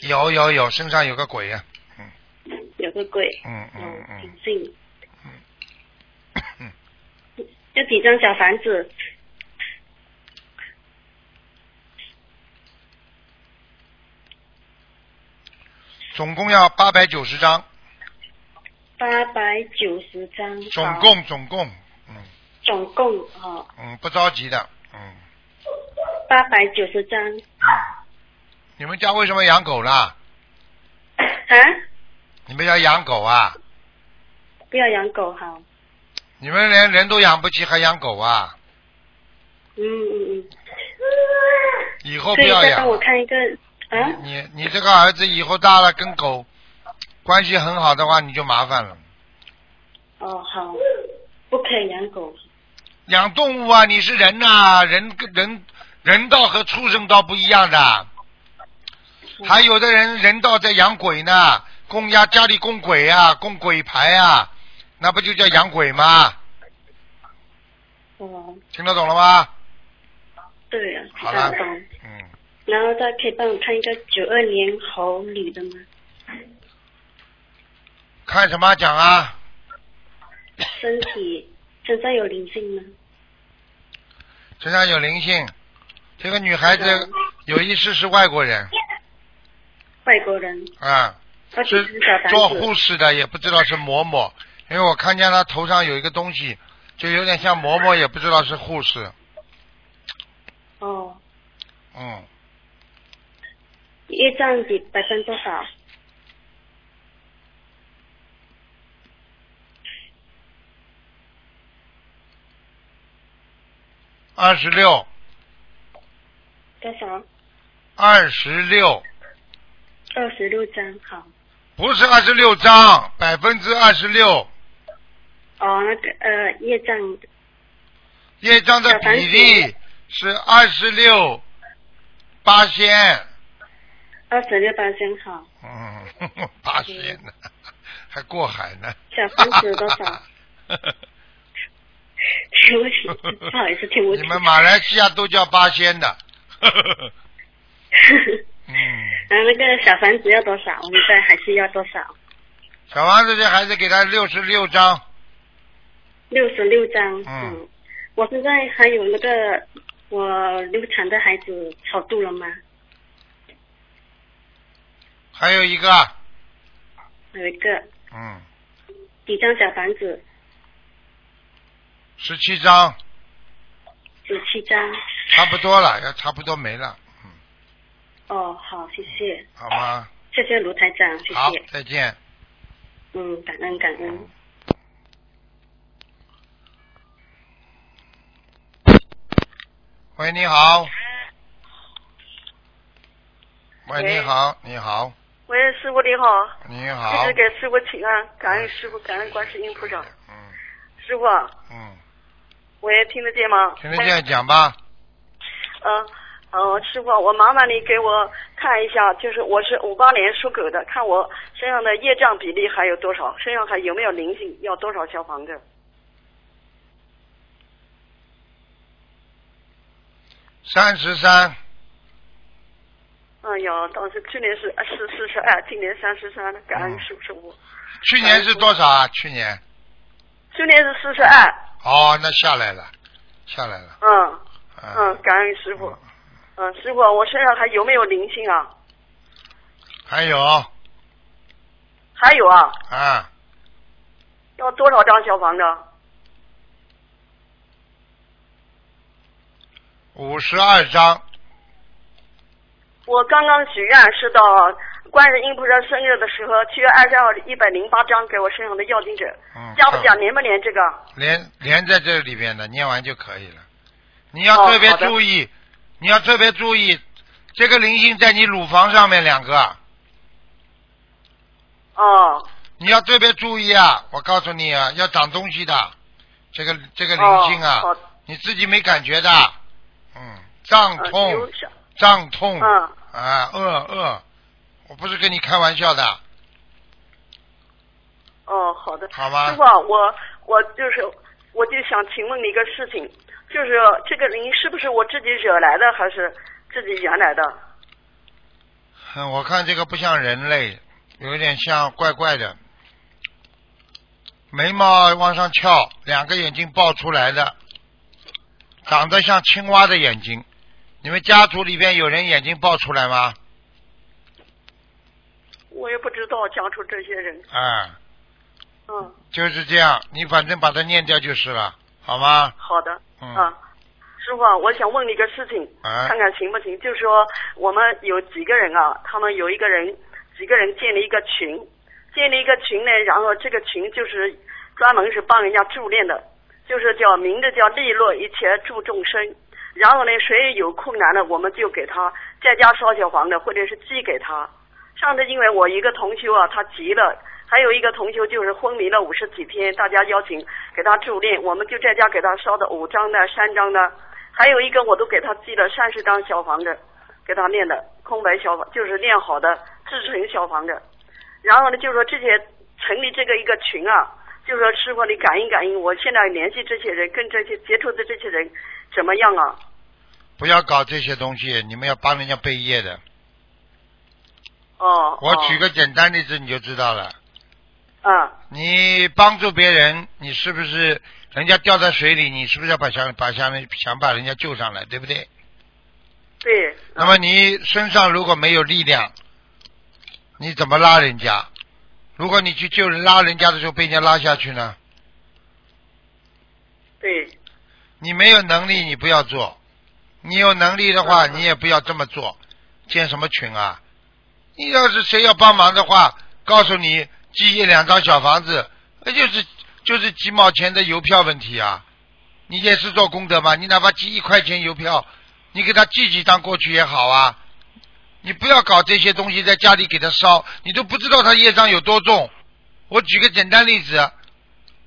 [SPEAKER 1] 有有有，身上有个鬼呀、嗯。
[SPEAKER 7] 有个鬼。
[SPEAKER 1] 嗯
[SPEAKER 7] 哦
[SPEAKER 1] 嗯，嗯
[SPEAKER 7] 灵性。
[SPEAKER 1] 嗯，
[SPEAKER 7] 就几张小房子，
[SPEAKER 1] 总共要八百九十张，
[SPEAKER 7] 八百九十张。
[SPEAKER 1] 总共总共，嗯。
[SPEAKER 7] 总共哦，
[SPEAKER 1] 嗯，不着急的，嗯
[SPEAKER 7] 八百九十张。
[SPEAKER 1] 嗯，你们家为什么养狗啦？
[SPEAKER 7] 啊？
[SPEAKER 1] 你们要养狗啊？
[SPEAKER 7] 不要养狗好。
[SPEAKER 1] 你们连人都养不起，还养狗啊？
[SPEAKER 7] 嗯嗯嗯
[SPEAKER 1] 以后
[SPEAKER 7] 嗯。
[SPEAKER 1] 不要养。
[SPEAKER 7] 我看一个啊？
[SPEAKER 1] 你你这个儿子以后大了跟狗关系很好的话，你就麻烦了。
[SPEAKER 7] 哦，好，不可以养狗。
[SPEAKER 1] 养动物啊，你是人呐、人跟人人道和畜生道不一样的。还有的人人道在养鬼呢，供家家里供鬼啊，供鬼牌啊，那不就叫养鬼吗？
[SPEAKER 7] 哦，
[SPEAKER 1] 听得懂了吗？
[SPEAKER 7] 对呀、
[SPEAKER 1] 好了。嗯，
[SPEAKER 7] 然后再可以帮我看一个九二年猴女的吗？
[SPEAKER 1] 看什么讲啊？
[SPEAKER 7] 身体身上有灵性吗？
[SPEAKER 1] 身上有灵性。这个女孩子
[SPEAKER 7] 嗯
[SPEAKER 1] 有一次是外国人。
[SPEAKER 7] 外国人，
[SPEAKER 1] 啊，
[SPEAKER 7] 二
[SPEAKER 1] 是做。护士的，也不知道是嬷嬷，因为我看见她头上有一个东西，就有点像嬷嬷，也不知道是护士。
[SPEAKER 7] 哦，
[SPEAKER 1] 嗯，
[SPEAKER 7] 业障比百分多少？
[SPEAKER 1] 二十六，
[SPEAKER 7] 多少？
[SPEAKER 1] 二十六，
[SPEAKER 7] 二十六张，好。
[SPEAKER 1] 不是二十六张，百分之二十六。
[SPEAKER 7] 哦，那个呃，业障
[SPEAKER 1] 业障的比例是二十六八仙，
[SPEAKER 7] 二十六八仙好。
[SPEAKER 1] 嗯，八仙呢，还过海呢。
[SPEAKER 7] 小房子多少？听不起，不好意思，听不清。
[SPEAKER 1] 你们马来西亚都叫八仙的。嗯，
[SPEAKER 7] 然后那个小房子要多少？我们这还是要多少？
[SPEAKER 1] 小房子这孩子给他六十六张，
[SPEAKER 7] 六十六张。
[SPEAKER 1] 嗯
[SPEAKER 7] 我现在还有那个我流产的孩子超度了吗？
[SPEAKER 1] 还有一个，
[SPEAKER 7] 有一个
[SPEAKER 1] 嗯，
[SPEAKER 7] 几张小房子？
[SPEAKER 1] 十七张，
[SPEAKER 7] 十七张。
[SPEAKER 1] 差不多了，要差不多没了，嗯
[SPEAKER 7] 哦，好，谢谢，
[SPEAKER 1] 好吗？
[SPEAKER 7] 谢谢卢台长，谢
[SPEAKER 1] 好
[SPEAKER 7] 谢，，
[SPEAKER 1] 再见。
[SPEAKER 7] 嗯，感恩感恩。
[SPEAKER 1] 喂，你好。喂，
[SPEAKER 8] 喂
[SPEAKER 1] 你好，你好，
[SPEAKER 8] 喂，师傅你好，
[SPEAKER 1] 你好
[SPEAKER 8] 这是。给师傅请安，感恩师傅，感恩观世音菩萨。
[SPEAKER 1] 嗯
[SPEAKER 8] 师傅，
[SPEAKER 1] 嗯，
[SPEAKER 8] 喂，听得见吗？
[SPEAKER 1] 听得见，讲吧。
[SPEAKER 8] 嗯嗯，师傅，我麻烦你给我看一下，就是我是五八年属狗的，看我身上的业障比例还有多少，身上还有没有灵性，要多少小房子？
[SPEAKER 1] 三十三，
[SPEAKER 8] 哎呀，当时去年是是四十二，今年三十三了，感恩师傅师傅。
[SPEAKER 1] 去年是多少啊？去年？
[SPEAKER 8] 去年是四十二，
[SPEAKER 1] 哦，那下来了，下来了。
[SPEAKER 8] 嗯
[SPEAKER 1] 嗯
[SPEAKER 8] 嗯，感恩师傅。嗯，师傅，我身上还有没有灵性啊？
[SPEAKER 1] 还有
[SPEAKER 8] 还有啊，
[SPEAKER 1] 啊，
[SPEAKER 8] 要多少张小房子？
[SPEAKER 1] 五十二张。
[SPEAKER 8] 我刚刚许愿是到观世音菩萨生日的时候，七月二十号一百零八张给我身上的要经者，
[SPEAKER 1] 嗯，
[SPEAKER 8] 加不加连不连这个？
[SPEAKER 1] 连连在这里边的，念完就可以了。你要
[SPEAKER 8] 哦
[SPEAKER 1] 特别注意，你要特别注意，这个灵性在你乳房上面两个，
[SPEAKER 8] 哦。
[SPEAKER 1] 你要特别注意啊！我告诉你啊，要长东西的，这个这个灵性啊，
[SPEAKER 8] 哦
[SPEAKER 1] 你自己没感觉的，嗯，胀
[SPEAKER 8] 呃
[SPEAKER 1] 痛胀痛，
[SPEAKER 8] 嗯。
[SPEAKER 1] 啊，饿饿，我不是跟你开玩笑的，
[SPEAKER 8] 哦，好的。
[SPEAKER 1] 好吗
[SPEAKER 8] 师傅，啊我我就是我就想请问你一个事情，就是这个灵是不是我自己惹来的，还是自己原来的？
[SPEAKER 1] 嗯，我看这个不像人类，有一点像怪怪的，眉毛往上翘，两个眼睛爆出来的，长得像青蛙的眼睛。你们家族里边有人眼睛爆出来吗？
[SPEAKER 8] 我也不知道讲出这些人。
[SPEAKER 1] 啊，
[SPEAKER 8] 嗯，
[SPEAKER 1] 就是这样，你反正把它念掉就是了，好吗？
[SPEAKER 8] 好的。
[SPEAKER 1] 嗯
[SPEAKER 8] 啊，师傅啊，我想问你一个事情，
[SPEAKER 1] 啊
[SPEAKER 8] 看看行不行？就是说，我们有几个人啊，他们有一个人，几个人建立一个群，建立一个群呢，然后这个群就是专门是帮人家助念的，就是叫名字叫利落一切助众生。然后呢，谁有困难了，我们就给他在家烧小房的，或者是寄给他。上次因为我一个同修啊，他急了，还有一个同修就是昏迷了五十几天，大家邀请给他助念，我们就在家给他烧的五张的、三张的，还有一个我都给他寄了三十张小房子，给他念的空白小房，就是念好的自成小房子。然后呢，就说这些成立这个一个群啊，就说师傅你感应感应，我现在联系这些人，跟这些接触的这些人怎么样啊？
[SPEAKER 1] 不要搞这些东西，你们要帮人家背业的。
[SPEAKER 8] 哦，
[SPEAKER 1] 我
[SPEAKER 8] 哦
[SPEAKER 1] 举个简单例子你就知道了。
[SPEAKER 8] 啊，
[SPEAKER 1] 你帮助别人，你是不是人家掉在水里，你是不是要把想把想想把人家救上来，对不对？
[SPEAKER 8] 对。
[SPEAKER 1] 那么你身上如果没有力量，你怎么拉人家？如果你去救人拉人家的时候被人家拉下去呢？
[SPEAKER 8] 对。
[SPEAKER 1] 你没有能力，你不要做；你有能力的话，你也不要这么做。建什么群啊？你要是谁要帮忙的话，告诉你寄一两张小房子，那就是就是几毛钱的邮票问题啊。你也是做功德嘛？你哪怕寄一块钱邮票，你给他寄几张过去也好啊。你不要搞这些东西在家里给他烧，你都不知道他业障有多重。我举个简单例子，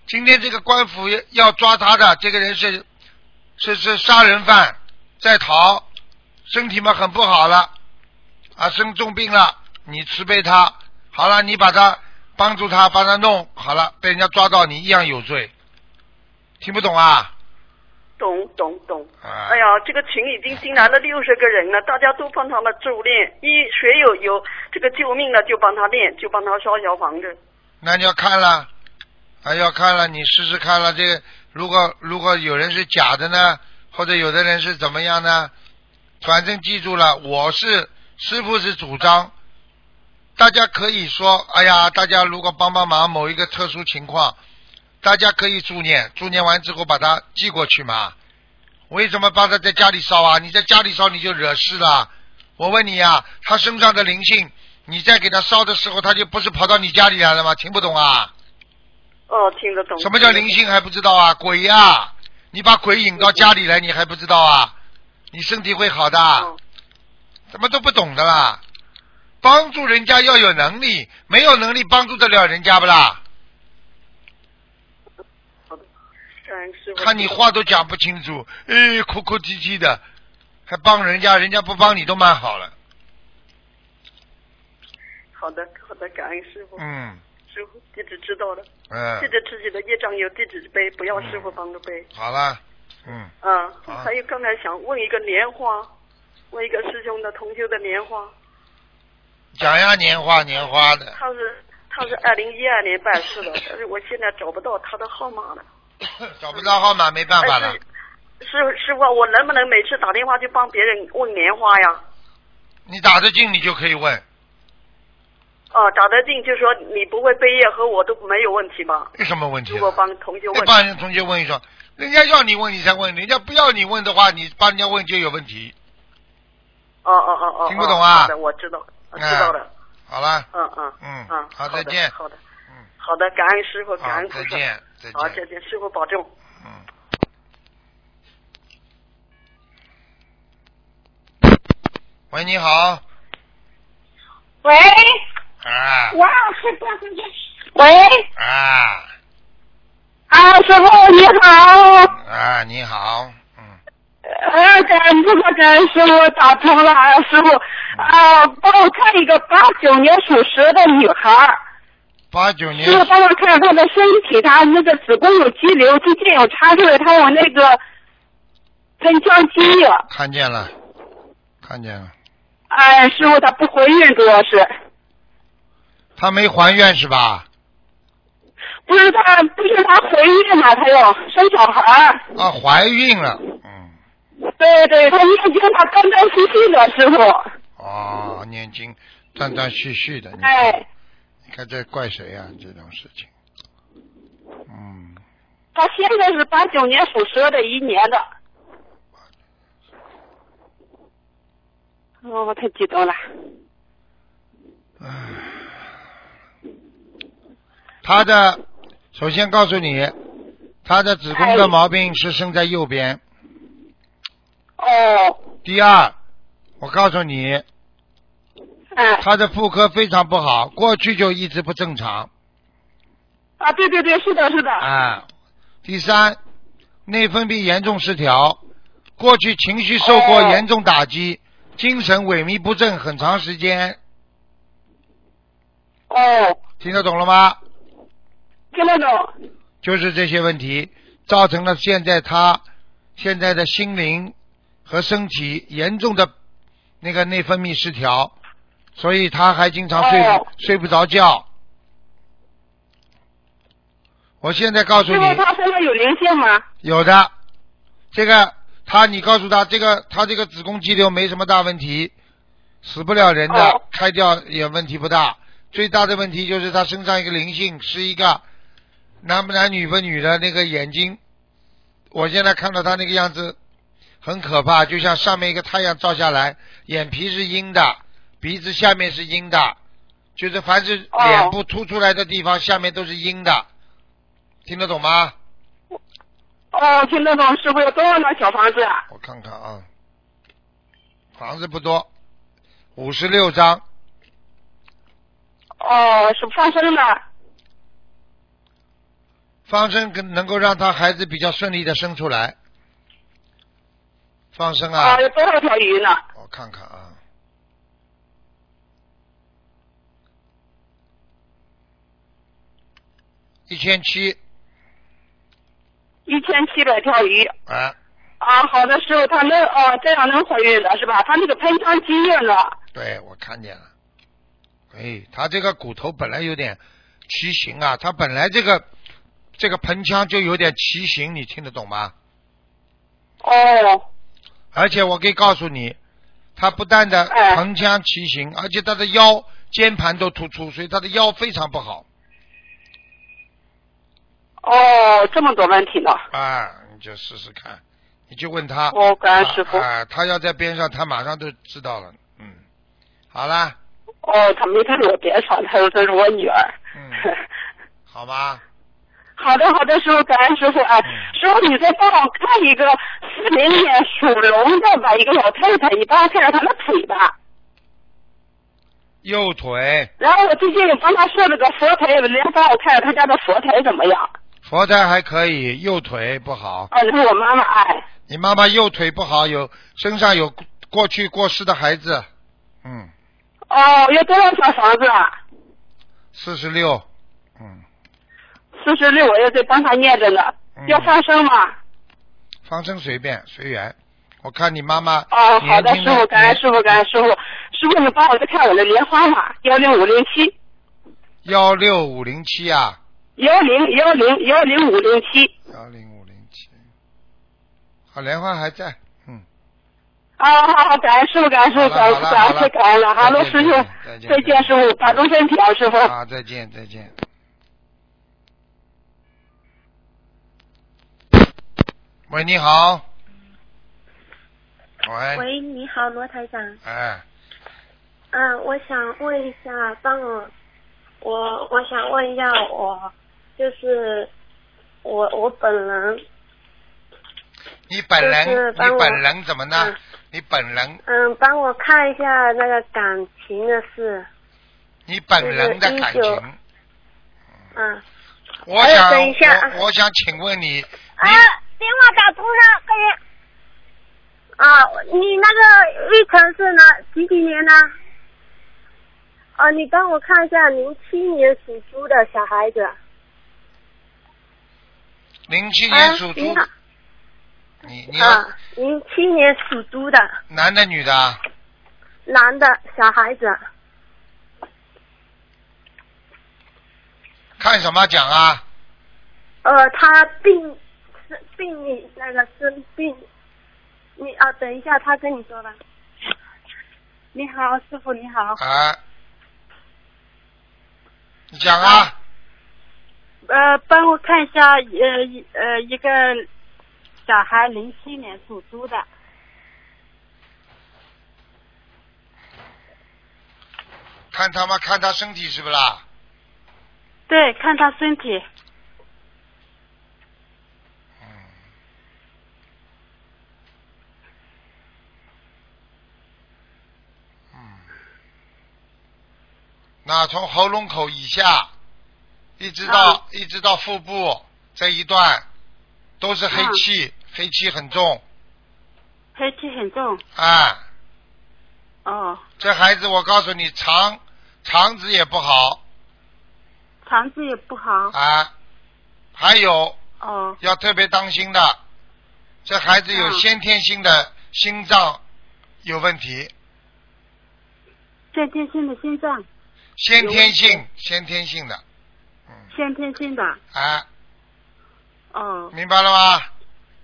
[SPEAKER 1] 今天这个官府要抓他的这个人是。是是杀人犯在逃，身体嘛很不好了，啊生重病了，你慈悲他，好了你把他帮助他帮他弄好了，被人家抓到你一样有罪，听不懂啊？
[SPEAKER 8] 懂懂懂。哎呀，这个群已经进来了六十个人了，大家都帮他们助念，一谁有有这个救命的就帮他念，就帮他烧小房子。
[SPEAKER 1] 那你要看了，啊要看了，你试试看了这个。如果如果有人是假的呢，或者有的人是怎么样呢？反正记住了，我是师傅是主张，大家可以说，哎呀，大家如果帮帮忙，某一个特殊情况，大家可以助念，助念完之后把它寄过去嘛。为什么帮他在家里烧啊？你在家里烧你就惹事了。我问你呀，他身上的灵性，你在给他烧的时候，他就不是跑到你家里来了吗？听不懂啊？
[SPEAKER 8] 哦，听得懂。
[SPEAKER 1] 什么叫灵性还不知道啊？鬼呀！你把鬼引到家里来，你还不知道啊？你身体会好的？怎么都不懂的啦？帮助人家要有能力，没有能力帮助得了人家不啦？看你话都讲不清楚，哎，哭哭啼啼的，还帮人家，人家不帮你都蛮好了。
[SPEAKER 8] 好的，好的，感恩师傅。
[SPEAKER 1] 嗯。
[SPEAKER 8] 师傅，弟子知道了。嗯。记得自己的业障由弟子背，不要师傅帮着背。
[SPEAKER 1] 好了。嗯。
[SPEAKER 8] 嗯。还有刚才想问一个莲花，问一个师兄的同修的莲花。
[SPEAKER 1] 讲呀，年花年花的。
[SPEAKER 8] 他是他是二零一二年办事的，但是我现在找不到他的号码了。
[SPEAKER 1] 找不到号码没办法了。
[SPEAKER 8] 师师傅，我能不能每次打电话就帮别人问年花呀？
[SPEAKER 1] 你打得进，你就可以问。
[SPEAKER 8] 哦，打得进，就说你不会背业和我都没有问题吧？
[SPEAKER 1] 有什么问题？
[SPEAKER 8] 如果帮同学问，
[SPEAKER 1] 帮同学问一说，人家要你问你才问，人家不要你问的话，你帮人家问就有问题。
[SPEAKER 8] 哦哦哦哦，
[SPEAKER 1] 听不懂啊？
[SPEAKER 8] 好的，我知道，知道了。
[SPEAKER 1] 好了。
[SPEAKER 8] 嗯嗯嗯嗯，
[SPEAKER 1] 好，再见。
[SPEAKER 8] 好的，嗯，好的，感恩师傅，感恩
[SPEAKER 1] 再见，再见。
[SPEAKER 8] 好，再见，师傅保重。
[SPEAKER 1] 嗯。喂，你好。
[SPEAKER 9] 喂。
[SPEAKER 1] 啊！
[SPEAKER 9] 哇，是大声点！喂！
[SPEAKER 1] 啊！
[SPEAKER 9] 啊，师傅你好！
[SPEAKER 1] 啊，你好，嗯。
[SPEAKER 9] 呃，感恩这个感恩师傅打通了，师傅啊，帮我看一个八九年属蛇的女孩。
[SPEAKER 1] 八九年。
[SPEAKER 9] 师傅帮我看她的身体，她那个子宫有肌瘤，最近有查出来她有那个盆腔积液。
[SPEAKER 1] 看见了，看见了。
[SPEAKER 9] 哎，师傅她不怀孕，主要是。
[SPEAKER 1] 她没怀孕是吧？
[SPEAKER 9] 不是她，不是她怀孕了，她要生小孩。
[SPEAKER 1] 啊，怀孕了，嗯。
[SPEAKER 9] 对对，他念经，他断断续续的，师傅。
[SPEAKER 1] 哦，念经断断续续的。
[SPEAKER 9] 哎。
[SPEAKER 1] 你看这怪谁呀？这种事情。嗯。
[SPEAKER 9] 他现在是八九年属蛇的一年的。哦，我太激动了。
[SPEAKER 1] 唉。他的首先告诉你，他的子宫的毛病是生在右边。
[SPEAKER 9] 哦。
[SPEAKER 1] 第二，我告诉你，他的妇科非常不好，过去就一直不正常。
[SPEAKER 9] 啊，对对对，是的，是的。
[SPEAKER 1] 啊。第三，内分泌严重失调，过去情绪受过严重打击，精神萎靡不振很长时间。
[SPEAKER 9] 哦。
[SPEAKER 1] 听得懂了吗？
[SPEAKER 9] 听得懂，
[SPEAKER 1] 就是这些问题造成了现在他现在的心灵和身体严重的那个内分泌失调，所以他还经常睡睡不着觉。我现在告诉你，
[SPEAKER 9] 他身上有灵性吗？
[SPEAKER 1] 有的，这个他你告诉他，这个他这个子宫肌瘤没什么大问题，死不了人的，
[SPEAKER 9] 哦
[SPEAKER 1] 开掉也问题不大。最大的问题就是他身上一个灵性是一个男不男女不女的那个眼睛，我现在看到他那个样子很可怕，就像上面一个太阳照下来，眼皮是阴的，鼻子下面是阴的，就是凡是
[SPEAKER 9] 哦
[SPEAKER 1] 脸部凸出来的地方，下面都是阴的，听得懂吗？
[SPEAKER 9] 哦，听得懂，师傅有多少张小房子啊？
[SPEAKER 1] 我看看啊，房子不多，五十六张，
[SPEAKER 9] 哦，是放生的。
[SPEAKER 1] 放生跟能够让他孩子比较顺利的生出来。放生啊
[SPEAKER 9] 啊，，有多少条鱼呢？
[SPEAKER 1] 我看看啊，一千七，
[SPEAKER 9] 一千七百条鱼。
[SPEAKER 1] 啊，
[SPEAKER 9] 啊，好的，师傅，他能哦这样能怀孕的是吧？他那个盆腔积液呢？
[SPEAKER 1] 对我看见了。哎，他这个骨头本来有点畸形啊，他本来这个这个盆腔就有点畸形，你听得懂吗？
[SPEAKER 9] 哦，
[SPEAKER 1] 而且我可以告诉你，他不但的
[SPEAKER 9] 哎
[SPEAKER 1] 盆腔畸形，而且他的腰肩盘都突出，所以他的腰非常不好
[SPEAKER 9] 哦，这么多问题呢？
[SPEAKER 1] 啊！你就试试看，你就问他。
[SPEAKER 9] 哦感恩师傅
[SPEAKER 1] 啊，他要在边上，他马上就知道了。嗯，好啦，
[SPEAKER 9] 哦，他没看着我边上，他说这是我女儿。
[SPEAKER 1] 嗯，好吧，
[SPEAKER 9] 好的，好的，师傅，感恩师傅啊！
[SPEAKER 1] 嗯
[SPEAKER 9] 师傅，你再帮我看一个四零年属龙的吧，一个老太太，你帮我看看她的腿吧。
[SPEAKER 1] 右腿
[SPEAKER 9] 然后我最近帮她设了个佛台，连帮我看看她家的佛台怎么样。
[SPEAKER 1] 佛台还可以，右腿不好。
[SPEAKER 9] 啊，是我妈妈哎。
[SPEAKER 1] 你妈妈右腿不好，有身上有过去过世的孩子，嗯，
[SPEAKER 9] 哦，有多少小房子啊？
[SPEAKER 1] 四十六，嗯，
[SPEAKER 9] 四十六，我也在帮他念着呢。
[SPEAKER 1] 嗯
[SPEAKER 9] 要放生吗？
[SPEAKER 1] 放生随便随缘。我看你妈妈
[SPEAKER 9] 哦，好的，师傅，感恩师傅，感恩师傅。师傅，你帮我再看我的莲花嘛，幺零五零七，
[SPEAKER 1] 幺六五零七啊，
[SPEAKER 9] 幺零幺零幺零五零七。
[SPEAKER 1] 幺零五零七，好，莲花还在，嗯，
[SPEAKER 9] 啊，好好，感恩师傅，感恩师傅，感恩感恩太感恩了，哈喽，师兄，
[SPEAKER 1] 再见
[SPEAKER 9] 再见，师傅，保重身体啊，师傅。
[SPEAKER 1] 啊，再见再见。喂，你好。喂。
[SPEAKER 10] 喂，你好，罗台长。
[SPEAKER 1] 哎，
[SPEAKER 10] 嗯，我想问一下，帮我，我我想问一下我，就是我我本人，
[SPEAKER 1] 你本人
[SPEAKER 10] 就是
[SPEAKER 1] 你本人怎么呢
[SPEAKER 10] 嗯？
[SPEAKER 1] 你本人
[SPEAKER 10] 嗯，帮我看一下那个感情的事。
[SPEAKER 1] 你本人的感
[SPEAKER 10] 就是
[SPEAKER 1] 情，
[SPEAKER 10] 嗯。哎
[SPEAKER 1] 我想
[SPEAKER 10] 等一下
[SPEAKER 1] 我我想请问你，
[SPEAKER 10] 啊，电话打通了，快点。啊，你那个历程是哪？几几年呢？啊，你帮我看一下零七年属猪的小孩子。
[SPEAKER 1] 零七
[SPEAKER 10] 啊
[SPEAKER 1] 年属猪
[SPEAKER 10] 你，
[SPEAKER 1] 你
[SPEAKER 10] 啊，零七年属猪的
[SPEAKER 1] 男的女的啊？
[SPEAKER 10] 男的小孩子，
[SPEAKER 1] 看什么讲啊？
[SPEAKER 10] 呃，他病是病例那个生病，你啊，等一下，他跟你说吧。你好，师傅，你好。
[SPEAKER 1] 啊，你讲啊，
[SPEAKER 11] 呃，帮我看一下，呃一呃一个小孩，零七年属猪的，
[SPEAKER 1] 看他妈看他身体是不啦？
[SPEAKER 11] 对，看他身体，
[SPEAKER 1] 那从喉咙口以下，一直到、一直到腹部这一段，都是黑气，黑气很重。
[SPEAKER 11] 黑气很重。
[SPEAKER 1] 啊。
[SPEAKER 11] 哦，
[SPEAKER 1] 这孩子，我告诉你，肠肠子也不好。
[SPEAKER 11] 肠子也不好。
[SPEAKER 1] 啊，还有
[SPEAKER 11] 哦，
[SPEAKER 1] 要特别当心的，这孩子有
[SPEAKER 11] 嗯
[SPEAKER 1] 先天性的心脏有问题，
[SPEAKER 11] 先天性的心脏，
[SPEAKER 1] 先天性先天性的
[SPEAKER 11] 先天性的。
[SPEAKER 1] 啊，
[SPEAKER 11] 哦
[SPEAKER 1] 明白了吗？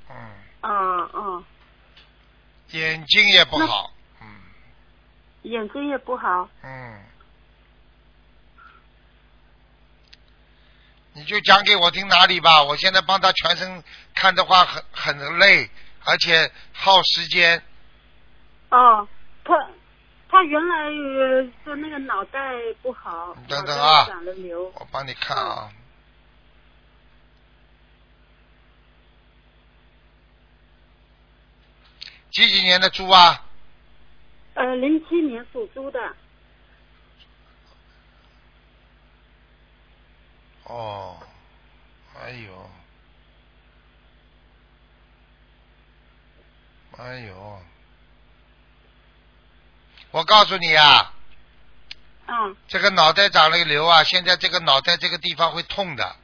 [SPEAKER 1] 嗯，
[SPEAKER 11] 哦哦，
[SPEAKER 1] 眼睛也不好，嗯
[SPEAKER 11] 眼睛也不好。
[SPEAKER 1] 嗯，你就讲给我听哪里吧。我现在帮他全身看的话很很累，而且耗时间。
[SPEAKER 11] 哦，他他原来呃说那个脑袋不好，
[SPEAKER 1] 等等啊
[SPEAKER 11] 长了瘤。
[SPEAKER 1] 我帮你看啊。几几年的猪啊？
[SPEAKER 11] 呃，零七年属猪的。
[SPEAKER 1] 哦，哎呦，哎呦，我告诉你啊，
[SPEAKER 11] 嗯，
[SPEAKER 1] 这个脑袋长了个瘤啊，现在这个脑袋这个地方会痛的，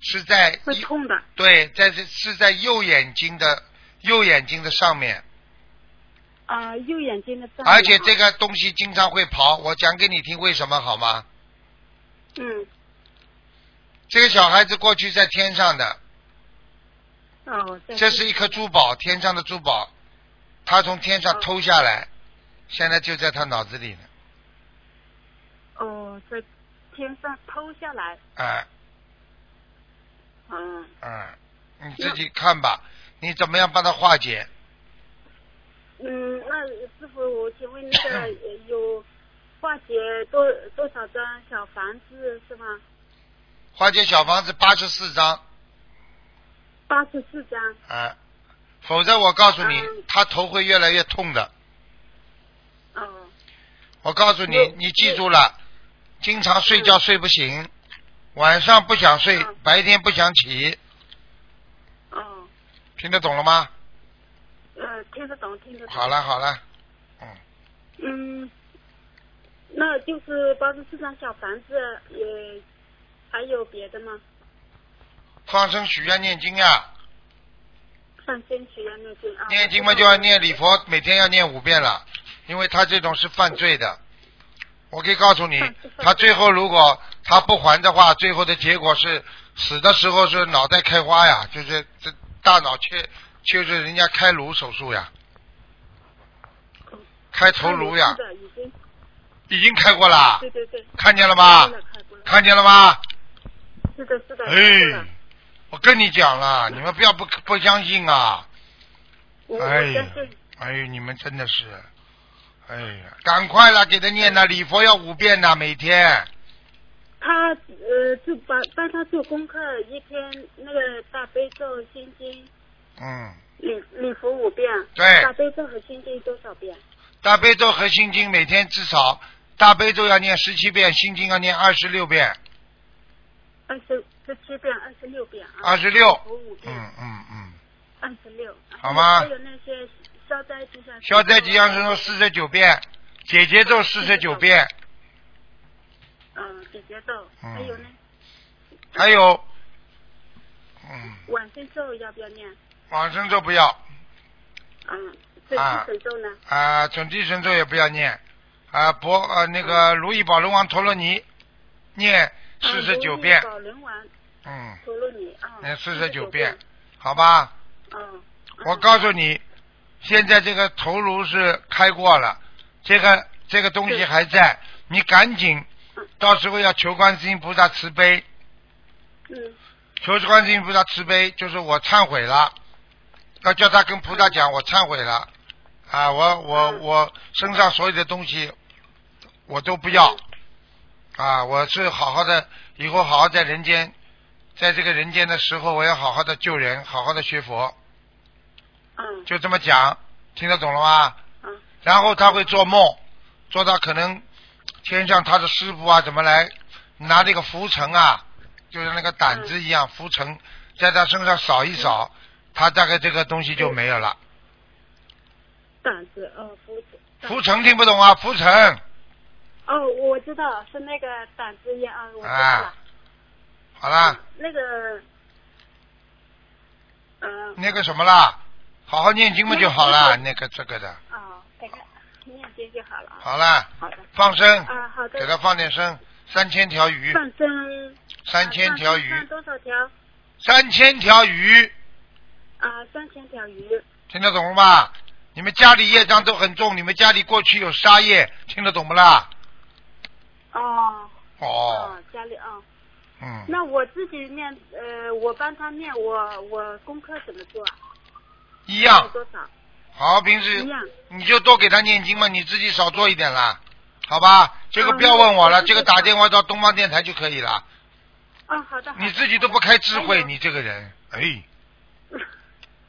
[SPEAKER 1] 是在
[SPEAKER 11] 会痛的。
[SPEAKER 1] 对，在这是在右眼睛的右眼睛的上面，
[SPEAKER 11] 啊、右眼睛的上面。
[SPEAKER 1] 而且这个东西经常会跑。我讲给你听为什么好吗？
[SPEAKER 11] 嗯，
[SPEAKER 1] 这个小孩子过去在天上的，
[SPEAKER 11] 哦，在
[SPEAKER 1] 这是一颗珠宝，天上的珠宝，他从天上偷下来，现在就在他脑子里呢。
[SPEAKER 11] 哦，在天上偷下来。
[SPEAKER 1] 哎、
[SPEAKER 11] 嗯，
[SPEAKER 1] 嗯，你自己看吧，你怎么样帮他化解？
[SPEAKER 11] 嗯，那师傅，我请问那个呃 有化解多多少张小房子是吗？
[SPEAKER 1] 化解小房子八十四张，
[SPEAKER 11] 八十四张。
[SPEAKER 1] 啊、否则我告诉你，
[SPEAKER 11] 嗯
[SPEAKER 1] 他头会越来越痛的。
[SPEAKER 11] 哦。
[SPEAKER 1] 我告诉你，你记住了，经常睡觉睡不醒，晚上不想睡，白天不想起，
[SPEAKER 11] 哦，
[SPEAKER 1] 听得懂了吗？
[SPEAKER 11] 呃，听得懂，听得懂。
[SPEAKER 1] 好了好了，
[SPEAKER 11] 嗯，嗯那就是八十四张小房子，也还有别的吗？
[SPEAKER 1] 放生许愿念经呀，
[SPEAKER 11] 放生许愿念经啊。
[SPEAKER 1] 念经嘛就要念礼佛，每天要念五遍了，因为他这种是犯罪的。我可以告诉你，他最后如果他不还的话，最后的结果是死的时候是脑袋开花呀，就是这大脑切，就是人家开颅手术呀，开头颅呀
[SPEAKER 11] 已经。
[SPEAKER 1] 已经开过了，
[SPEAKER 11] 对对对。
[SPEAKER 1] 看见了吗看见了吗？
[SPEAKER 11] 是的，是的。
[SPEAKER 1] 哎，我跟你讲了，你们不要不不相信啊！
[SPEAKER 11] 我
[SPEAKER 1] 哎呀。哎呦，你们真的是，哎呀，赶快了，给他念了，礼佛要五遍呐，每天。
[SPEAKER 11] 他呃，就帮帮他做功课，一天那个大悲咒、心经、
[SPEAKER 1] 嗯，
[SPEAKER 11] 礼礼佛五遍。
[SPEAKER 1] 对
[SPEAKER 11] 大悲咒和心经多少遍？
[SPEAKER 1] 大悲咒和心经每天至少大悲咒要念十七遍，心经要念二十六遍，
[SPEAKER 11] 二十十七遍，二十六遍啊。
[SPEAKER 1] 二十六。嗯嗯嗯，
[SPEAKER 11] 二十六。
[SPEAKER 1] 好吗
[SPEAKER 11] 还有那些消灾吉祥。
[SPEAKER 1] 消灾吉祥神咒四十九遍，姐姐咒四十九遍，
[SPEAKER 11] 嗯，姐姐咒，
[SPEAKER 1] 嗯
[SPEAKER 11] 还有呢，
[SPEAKER 1] 还有，嗯，
[SPEAKER 11] 往生咒要不要念？
[SPEAKER 1] 往生咒不要。
[SPEAKER 11] 嗯，准
[SPEAKER 1] 啊
[SPEAKER 11] 提神咒呢？
[SPEAKER 1] 啊，准提神咒也不要念，啊，博呃那个如意宝轮王陀罗尼念四十九遍
[SPEAKER 11] 宝轮王
[SPEAKER 1] 嗯，
[SPEAKER 11] 陀罗尼啊。
[SPEAKER 1] 念四十九遍，好吧？
[SPEAKER 11] 嗯。
[SPEAKER 1] 我告诉你，现在这个头颅是开过了，这个这个东西还在，你赶紧，到时候要求观世音菩萨慈悲，
[SPEAKER 11] 嗯。
[SPEAKER 1] 求观世音菩萨慈悲，就是我忏悔了，要叫他跟菩萨讲，我忏悔了，啊，我我我身上所有的东西我都不要，啊，我是好好的，以后好好在人间，在这个人间的时候，我要好好的救人，好好的学佛，
[SPEAKER 11] 嗯。
[SPEAKER 1] 就这么讲，听得懂了吗？
[SPEAKER 11] 嗯。
[SPEAKER 1] 然后他会做梦，做到可能天上他的师傅啊怎么来拿这个浮尘啊，就是那个胆子一样，浮尘在他身上扫一扫，他大概这个东西就没有了。
[SPEAKER 11] 胆子哦，浮
[SPEAKER 1] 浮尘听不懂啊？浮尘
[SPEAKER 11] 哦，我知道是那个胆子烟啊，我知道了。
[SPEAKER 1] 啊，好啦，
[SPEAKER 11] 那个，嗯、
[SPEAKER 1] 那个什么啦，好好念经嘛就好了，那个这个的，
[SPEAKER 11] 哦，给他念经就好了啊。
[SPEAKER 1] 好啦，
[SPEAKER 11] 好的。
[SPEAKER 1] 放生
[SPEAKER 11] 啊，好的。
[SPEAKER 1] 给他放点生，三千条鱼，
[SPEAKER 11] 放生。
[SPEAKER 1] 三千条鱼
[SPEAKER 11] 放多少条？
[SPEAKER 1] 三千条鱼，
[SPEAKER 11] 啊，三千条鱼。
[SPEAKER 1] 听得懂了吗？你们家里业障都很重，你们家里过去有杀业，听得懂不啦？
[SPEAKER 11] 哦。
[SPEAKER 1] 哦。
[SPEAKER 11] 家里啊。
[SPEAKER 1] 嗯。
[SPEAKER 11] 那我自己念，呃，我帮他念，我我功课怎么做啊？
[SPEAKER 1] 一样。
[SPEAKER 11] 多少？
[SPEAKER 1] 好，平时。你就多给他念经嘛，你自己少做一点啦，好吧？这个不要问我了，这个打电话到东方电台就可以了。
[SPEAKER 11] 哦，好的。
[SPEAKER 1] 你自己都不开智慧，你这个人，哎。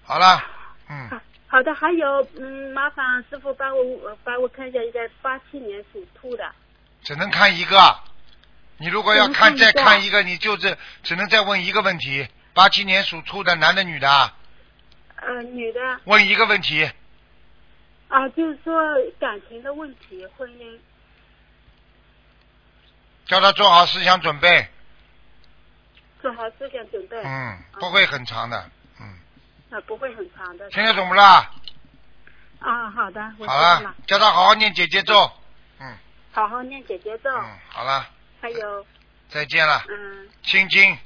[SPEAKER 1] 好了，嗯。
[SPEAKER 11] 好的，还有，嗯，麻烦师傅帮我帮我看一下一个八七年属兔的。
[SPEAKER 1] 只能看一个，你如果要看再看一个，你就这只能再问一个问题：八七年属兔的男的女的？
[SPEAKER 11] 呃，女的。
[SPEAKER 1] 问一个问题。
[SPEAKER 11] 啊，就是说感情的问题，婚姻。
[SPEAKER 1] 叫他做好思想准备。
[SPEAKER 11] 做好思想准备。
[SPEAKER 1] 嗯，不会很长的，嗯。
[SPEAKER 11] 啊，不会很长的。
[SPEAKER 1] 听得懂不啦？
[SPEAKER 11] 啊，好的，
[SPEAKER 1] 好了，叫他好好念姐姐咒。嗯。
[SPEAKER 11] 好好念姐姐咒。
[SPEAKER 1] 嗯，好了。
[SPEAKER 11] 还有。
[SPEAKER 1] 再见了。
[SPEAKER 11] 嗯。
[SPEAKER 1] 心经。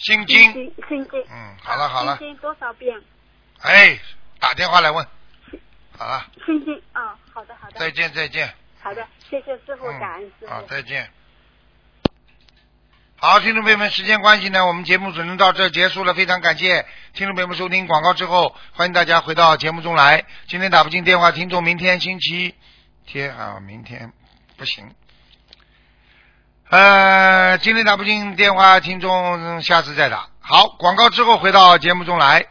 [SPEAKER 1] 心经。
[SPEAKER 11] 心经。
[SPEAKER 1] 嗯，好了好了。
[SPEAKER 11] 心经多少遍？
[SPEAKER 1] 哎，打电话来问。好了。
[SPEAKER 11] 心经啊，好的好的。
[SPEAKER 1] 再见再见。
[SPEAKER 11] 好的，谢谢师傅，感恩师傅。
[SPEAKER 1] 好，再见。好，听众朋友们，时间关系呢，我们节目只能到这结束了。非常感谢听众朋友们收听广告之后，欢迎大家回到节目中来。今天打不进电话，听众明天星期天啊，明天不行。呃，今天打不进电话，听众下次再打。好，广告之后回到节目中来。